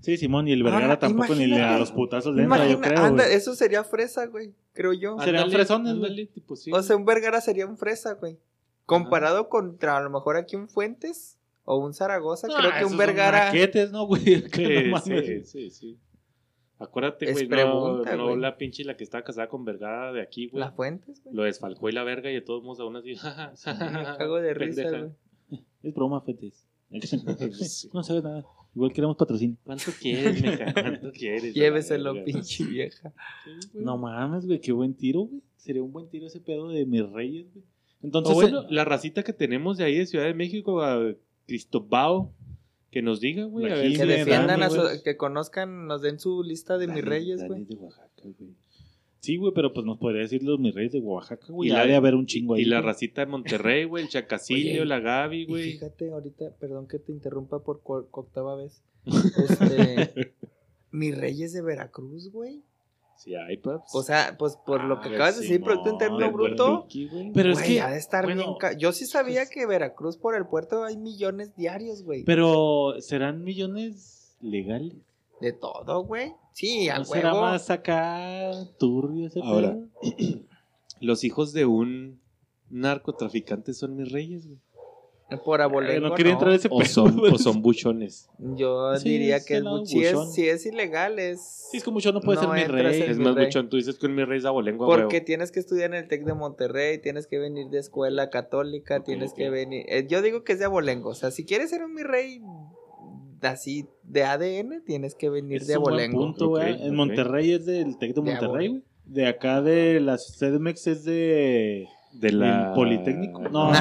Sí, Simón, y el Vergara Ahora, tampoco ni le a los putazos le entra, yo creo, anda, güey. eso sería fresa, güey. Creo yo. Serían fresones, güey. ándale, tipo, sí, O sea, un Vergara sería un fresa, güey. Comparado contra a lo mejor aquí un Fuentes o un Zaragoza, Ah, creo que esos un Vergara. maquetes, ¿no, güey? No Sí, sí, sí, sí. Acuérdate, güey, no, pregunta, no la pinche la que estaba casada con Vergara de aquí, güey. La Fuentes, güey. Lo desfalcó y la verga y de todos modos aún así. Me cago de risa, güey. Es broma, Fetes. no sabes nada. Igual queremos patrocinio. ¿Cuánto quieres, meca? ¿Cuánto quieres? Lléveselo, verga. pinche vieja. No mames, güey, qué buen tiro, güey. Sería un buen tiro ese pedo de mis reyes, güey. Entonces, O bueno, eh, la racita que tenemos de ahí de Ciudad de México, a Cristobao, que nos diga, güey. A ver Que defiendan, a Dani, su- güey. que conozcan, nos den su lista de mis Dani- reyes, Dani güey. de Oaxaca, güey. Sí, güey, pero pues nos podría decir los mis reyes de Oaxaca, güey. Y la- de haber un chingo ahí. Y la güey. racita de Monterrey, güey, el Chacacilio, Oye, la Gaby, Y güey. fíjate, ahorita, perdón que te interrumpa por octava vez. Este, mis reyes de Veracruz, güey. Sí, hay, paps. O sea, pues por lo que Ah, acabas de decir, Producto Interno Bruto. Güey. Pero es que, ha de estar bueno, bien. ca- Yo sí sabía pues- que Veracruz por el puerto hay millones diarios, güey. Pero, ¿serán millones legales? De todo, güey. Sí, a ¿No será huevo. más acá turbio ese Ahora, pedo? Los hijos de un narcotraficante son mis reyes, güey. Por abolengo, no quería entrar a ese O son, güey. o son buchones. Yo Sí, diría es que es, el lado bu- si, es, buchón. si es ilegal, es. Sí, es como yo no puede No ser mi rey. Es mi más rey. buchón. Tú dices que un mi rey es abolengo, Porque huevo. tienes que estudiar en el TEC de Monterrey, tienes que venir de escuela católica, tienes que venir. eh, yo digo que es de abolengo. O sea, si quieres ser un mi rey así de ADN, tienes que venir Es de abolengo. punto, En. Monterrey es del Tec de Monterrey, güey. De acá de la CDMX es de... De la... ¿El Politécnico? No.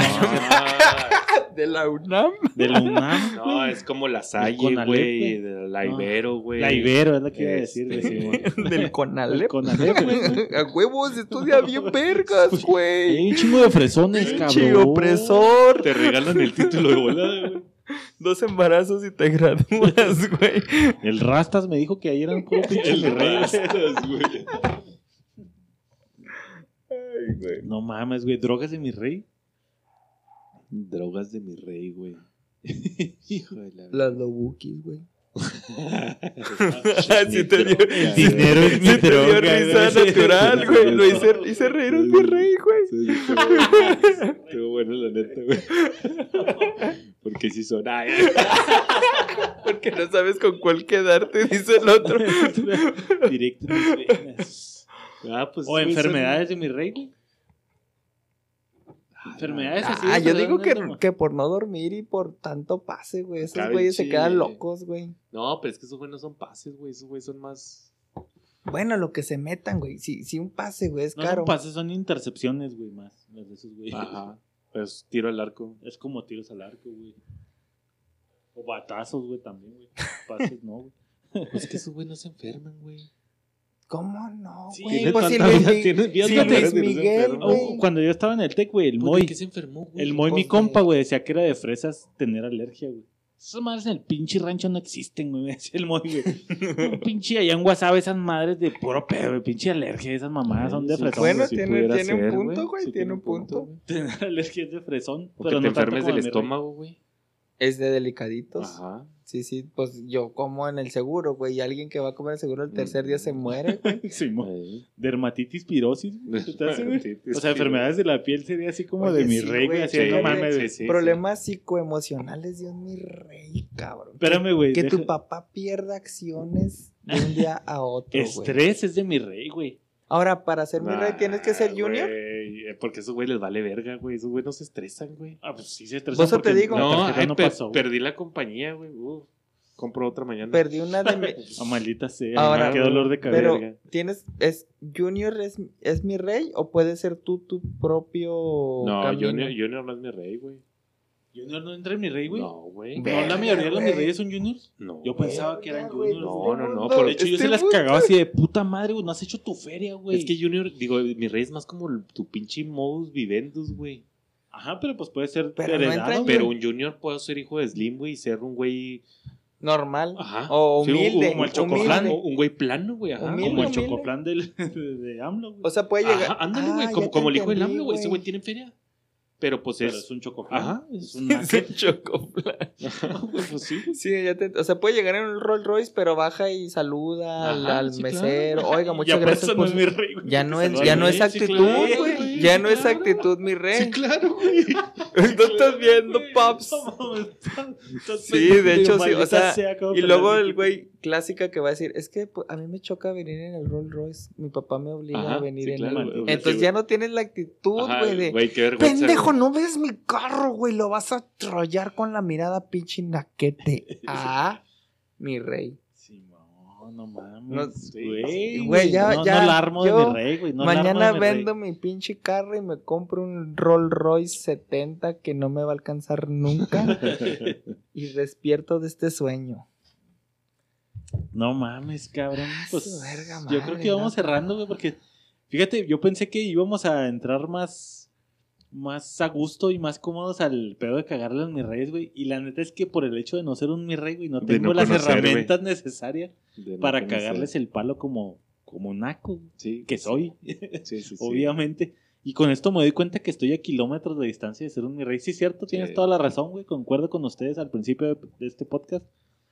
De la UNAM. De la UNAM, No, es como la Salle, Conalep, güey. De la Ibero, güey. La Ibero es la que iba a Este, decir, güey. Simón. Del El Conalep. Conalep, güey. A huevos, estudia bien vergas, Hay güey. un chingo de fresones, cabrón. opresor. Te regalan el título de volada, güey. Dos embarazos y te gradúas, güey. El Rastas me dijo que ayer eran puro pinche güey. Ay, güey. No mames, güey. ¿Drogas de mi rey? Drogas de mi rey, güey. Hijo de la... Las lobukis, güey. Sí te dio, El dinero es mi sí te dio droga, risa güey. natural, güey. Lo hice, hice reír a mi rey, güey. Estuvo bueno. La neta, güey. Porque si son... Ay, Porque no sabes con cuál quedarte, dice el otro. Directo en mis venas. Ah, pues, O enfermedades de mi rey, güey. Enfermedades así. Ah, yo digo que, No, que por no dormir y por tanto pase, güey. Esos Cabe güeyes se quedan locos, güey. No, pero es que esos güey no son pases, güey. Esos güey son más... Bueno, lo que se metan, güey. Si, si un pase, güey, es No caro. son pases, son intercepciones, güey, más. Las de esos, güey. Ajá. Pues tiro al arco. Es como tiros al arco, güey. O batazos, güey, también, güey. Pases, no, güey. Pues que esos güey no se enferman, güey. ¿Cómo no, Sí, güey? pues si Luis, si Miguel, güey. O Cuando yo estaba en el TEC, güey, el Moy. ¿De qué se enfermó, güey? El Moy, mi Pues, compa, güey, decía que era de fresas tener alergia, güey. Esas madres en el pinche rancho no existen, güey, me decía el Moy, güey. Un pinche allá en WhatsApp, esas madres de puro pedo, güey. Pinche alergia, esas mamadas son de fresón. Bueno, sí tiene, tiene un punto, güey. tiene un punto. Tener alergia es de fresón. O pero que te no enfermes del estómago, güey. Es de delicaditos. Ajá. Sí, sí, pues yo como en el seguro, güey. Y alguien que va a comer el seguro el tercer día se muere, güey. Sí. Dermatitis pirosis. O sea, enfermedades de la piel sería así como de mi sí, rey, güey. Así, sí, no mames, güey. Sí, sí. Problemas psicoemocionales, Dios mi rey, cabrón. Espérame, güey. Que tu papá pierda acciones de un día a otro, güey. Estrés es de mi rey, güey. Ahora, para ser mi rey, ¿tienes que ser junior? güey, eh, Porque esos güey les vale verga, güey. Esos güey no se estresan, güey. Ah, pues sí se estresa. Por eso te digo. la No, ay, no per- pasó. perdí la compañía, güey. Uh, compro otra mañana. Perdí una de mi... Ah, maldita sea. Ahora, qué dolor de cabeza. Pero. ¿tienes, es, Junior es, es mi rey o puede ser tú tu propio no, camino? Junior, Junior no es mi rey, güey. Junior no entra en mi rey, güey. No, güey. No, la mayoría de los mis güey. reyes son juniors. No. Yo pensaba que eran güey, juniors. No, no, no, mundo, por De hecho, yo este se las cagaba así de puta madre, güey. No has hecho tu feria, güey. Es que Junior, digo, mi rey es más como tu pinche modus vivendus, güey. Ajá, pero pues puede ser Pero heredado. Pero un Junior puede ser hijo de Slim, güey, y ser un güey. Normal. Ajá. O Sí, humilde. como el chocoflan, un güey plano, güey. Ajá. Humilde, Como el humilde. chocoflan del, de, de AMLO, güey. O sea, puede llegar. Ajá, ándale, güey. Ah, como ya te como el hijo del AMLO, güey. Ese güey tiene feria. Pero pues pero es. es un chocoflan. Ajá. Es un Es chocoflan. pues sí. Sí, ya te, o sea, puede llegar en un Rolls Royce, pero baja y saluda al, Ajá, al sí, mesero. claro. Oiga, muchas ya por gracias eso por no es su- mi rey, güey. Ya no es, ya no es actitud, güey. Ya no es claro. actitud, mi rey. Sí, claro, güey. Tú estás viendo, paps. Sí, de hecho, sí, o sea, Y luego el güey clásica que va a decir, es que pues, a mí me choca venir en el Rolls Royce. Mi papá me obliga Ajá, a venir sí, en claro, el... güey. Entonces ya no tienes la actitud, Ajá, güey, de... Güey. Pendejo, no ves mi carro, güey. Lo vas a trollar con la mirada pinche naquete. Ah, mi rey. No, no mames. Güey, güey, ya- no, ya, no la armo de mi rey, güey. No Mañana armo de mi vendo rey. mi pinche carro y me compro un Rolls Royce 70 que no me va a alcanzar nunca. y despierto de este sueño. No mames, cabrón. Pues, Su verga yo creo que vamos ¿no? cerrando, güey, porque fíjate, yo pensé que íbamos a entrar más, más a gusto y más cómodos al pedo de cagarle a mis reyes, güey. Y la neta es que por el hecho de no ser un mi rey, güey, no tengo no las conocer, herramientas necesarias no para conocer. cagarles el palo como, como naco, Sí, que sí. soy, Sí, sí, sí. obviamente. Y con esto me doy cuenta que estoy a kilómetros de distancia de ser un mi rey. Sí, cierto, tienes toda la razón, güey. Concuerdo con ustedes al principio de, este podcast.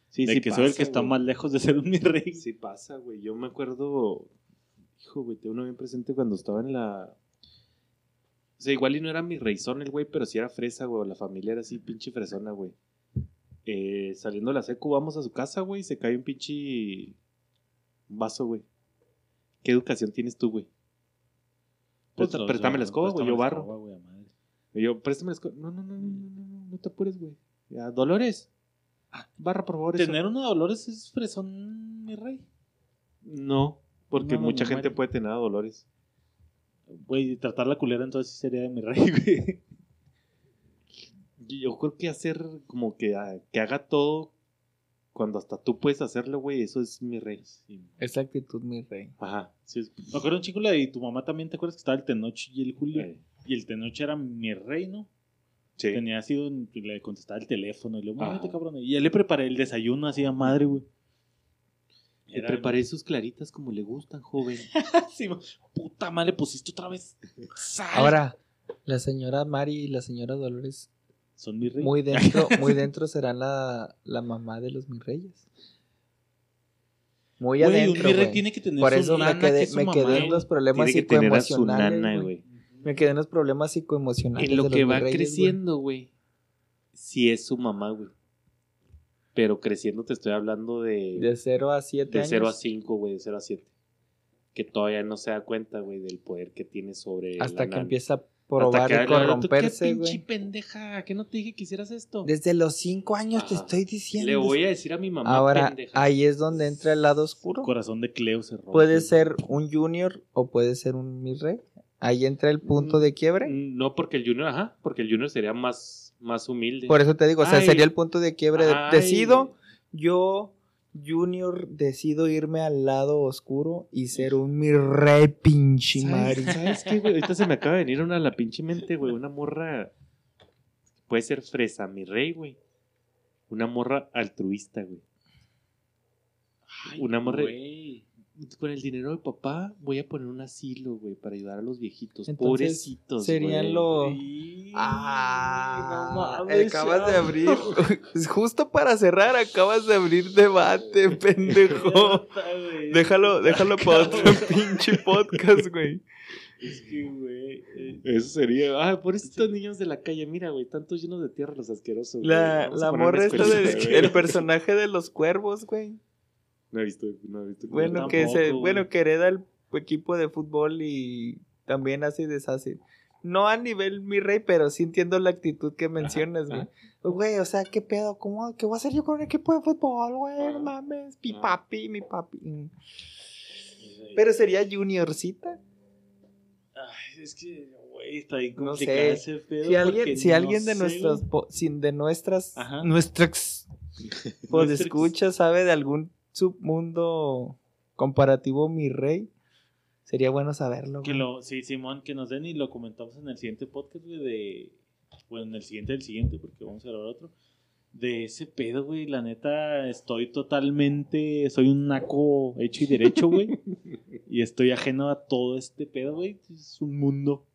Sí, de sí que soy el que está más lejos de ser un mi rey. Sí pasa, güey. Yo me acuerdo, hijo, güey, tengo uno bien presente cuando estaba en la... O sea, igual y no era mi reyzón el güey, pero sí era fresa, güey. La familia era así, pinche fresona, güey. Eh, saliendo de la secu, vamos a su casa, güey, y se cae un pinche vaso, güey. ¿Qué educación tienes tú, güey? Pues, Presta- préstame la escoba, güey, yo barro. escoba, madre. Yo, préstame la escoba. No, no, no, no, no, no, no, no te apures, güey. Ya, Dolores. Ah, barra, por favor. eso. Tener uno de Dolores es fresón, mi rey. No, porque No, mucha gente muere. puede tener a Dolores. Güey, tratar la culera entonces sí sería de mi rey, güey. Yo creo que hacer como que, ah, que haga todo cuando hasta tú puedes hacerlo, güey, eso es mi rey. Es la actitud, mi rey. Ajá. Sí, es- me acuerdo un chico la de tu mamá también, ¿te acuerdas que estaba el Tenoch y el Julio? Eh, Y el Tenoch era mi rey, ¿no? sí. Tenía así, un- le contestaba el teléfono y le digo, Ajá. "Muévete, cabrón. Y ya le preparé el desayuno así a madre, güey. Le preparé sus claritas como le gustan, joven. Sí, puta madre, pusiste otra vez sal. Ahora, la señora Mari y la señora Dolores, Son mi rey. muy dentro, muy dentro serán la, la mamá de los mis reyes. Muy Güey, un adentro, rey güey. tiene que tener Por su eso me nana, que quedé, su me mamá, quedé en los problemas Tiene que su psicoemocionales. nana, güey. güey. Me quedé en los problemas psicoemocionales. En lo de que los va mis reyes, creciendo, güey. Sí es su mamá, güey. Pero creciendo te estoy hablando de... De 0 a 7 De años. 0 a 5, güey, de 0 a 7. Que todavía no se da cuenta, güey, del poder que tiene sobre. Hasta la que nana. empieza a probar y corromperse, ¿Qué pinche güey. pendeja? ¿Que no te dije que hicieras esto? Desde los 5 años te Ajá. estoy diciendo. Le voy a decir a mi mamá, Ahora, pendeja. ahí es donde entra el lado oscuro. Corazón de Cleo se rompe. Puede ser un junior o puede ser un mi rey. Ahí entra el punto de quiebre. No, porque el Junior, ajá, porque el Junior sería más, más humilde. Por eso te digo, o sea, Ay. sería el punto de quiebre. de-. Decido, yo, Junior, decido irme al lado oscuro y ser un mi rey pinche ¿Sabes. ¿Sabes qué, güey? Ahorita se me acaba de venir una a la pinche mente, güey. Una morra. Puede ser fresa, mi rey, güey. Una morra altruista, güey. Una morra. Güey. Con el dinero de papá voy a poner un asilo, güey, para ayudar a los viejitos. Entonces, Pobrecitos. serían los- Ah, no mames, acabas de abrir. Justo para cerrar, acabas de abrir debate, pendejo. Güey. Déjalo, déjalo para otro pinche podcast, güey. Es que, güey. eh, Eso sería. Ah, pobrecitos niños de la calle. Mira, güey, tantos llenos de tierra los asquerosos. güey. La, la morra esta güey. el personaje de los cuervos, güey. No he visto, no he visto. Bueno, que tampoco, se, bueno, que hereda el equipo de fútbol y también hace y deshace. No a nivel mi rey, pero sí entiendo la actitud que mencionas, güey. ajá. Güey, o sea, ¿qué pedo? ¿Cómo? ¿Qué voy a hacer yo con un equipo de fútbol, güey? No mames. Mi papi, mi papi. Mm. Pero sería juniorcita. Ay, es que, güey, está bien No sé. ese pedo. Si alguien, si no alguien de sé, nuestras, sin de nuestras, Ajá. nuestras, pues escucha, sabe de algún submundo comparativo mi rey, sería bueno saberlo. Que lo, sí, Simón, que nos den y lo comentamos en el siguiente podcast, güey, de... Bueno, en el siguiente del siguiente, porque vamos a grabar otro. De ese pedo, güey, la neta, estoy totalmente... Soy un naco hecho y derecho, güey. y estoy ajeno a todo este pedo, güey. Es un mundo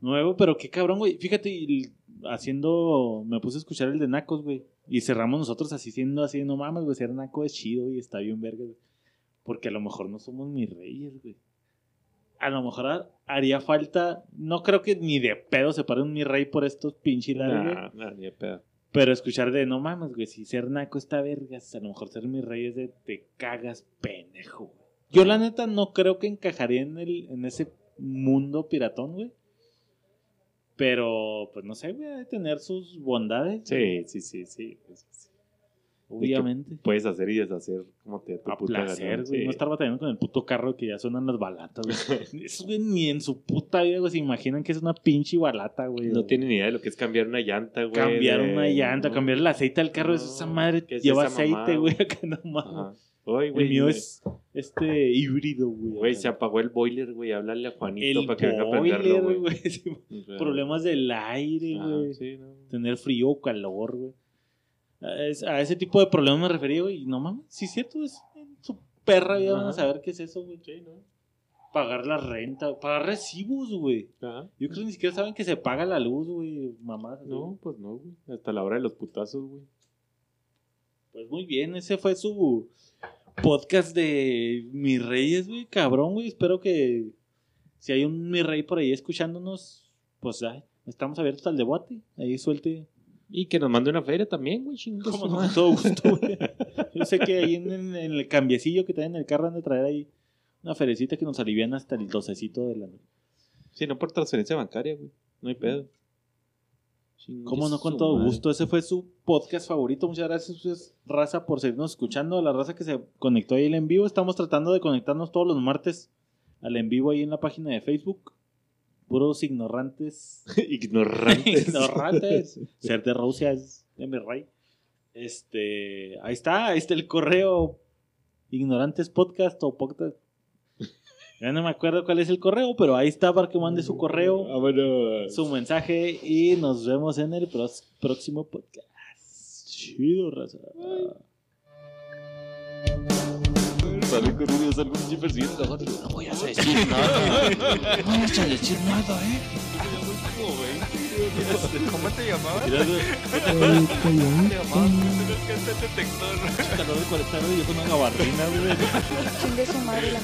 nuevo, pero qué cabrón, güey. Fíjate, haciendo... Me puse a escuchar el de nacos, güey. Y cerramos nosotros así siendo así, no mames, güey, ser naco es chido y está bien verga, güey. Porque a lo mejor no somos mis reyes, güey a lo mejor ha- haría falta, no creo que ni de pedo se pare un mi rey por estos pinches nah, ni de pedo. Pero escuchar de no mames, güey, si ser naco está vergas, a lo mejor ser mi rey es de te cagas pendejo, güey. Yo la neta no creo que encajaría en el, en ese mundo piratón, güey. Pero, pues no sé, güey, de tener sus bondades. Sí, sí, sí, sí. pues, sí. obviamente. Puedes hacer y deshacer como te A puta placer, güey. sí. No estar batallando con el puto carro que ya suenan las balatas, güey. Esos, güey, ni en su puta vida, güey, se imaginan que es una pinche balata, güey. No tienen ni idea de lo que es cambiar una llanta, güey. Cambiar de- una llanta, no. cambiar el aceite del carro, No, esa madre ¿qué es lleva esa aceite, güey, güey? acá no Oye, El güey. mío güey. es este híbrido, güey. Güey, se apagó el boiler, güey. Háblale a Juanito el para que venga a prenderlo, güey. güey. sí, Problemas del aire, ajá, güey. sí, no. Tener frío o calor, güey. A es- a ese tipo de problemas me refería, güey. No mames, sí es cierto, es en su perra vida van a saber qué es eso, güey. Pagar la renta, pagar recibos, güey. Ajá. Yo creo que ni siquiera saben que se paga la luz, güey, mamá. No, pues no, güey. Hasta la hora de los putazos, güey. Pues muy bien, ese fue su podcast de mis reyes, güey, cabrón, güey. Espero que si hay un mi rey por ahí escuchándonos, pues ay, estamos abiertos al debate. Ahí suelte. Y que nos mande una feria también, güey. chingue Como no, todo gusto, güey. Yo sé que ahí en, en el cambiecillo que traen en el carro han de traer ahí una ferecita que nos alivian hasta el docecito de la noche. Sí, no por transferencia bancaria, güey. No hay pedo. Cómo no, con todo gusto. Ese fue su podcast favorito. Muchas gracias, raza, por seguirnos escuchando. A la raza que se conectó ahí al en vivo. Estamos tratando de conectarnos todos los martes al en vivo ahí en la página de Facebook. Puros ignorantes. Ignorantes. ignorantes. Ser de Rusia es de mi rey. Este, ahí está, ahí está el correo. Ignorantes podcast o podcast. Ya no me acuerdo cuál es el correo, pero ahí está para que mande su correo Vámonos. su mensaje y nos vemos en el próximo podcast. Chido, raza. Corriendo. No voy a decir nada. No voy a decir nada, ¿eh? ¿Cómo te llamabas? Güey, Te llamabas. calor de 40 grados y yo con una gabardina, güey. Chingue su madre la.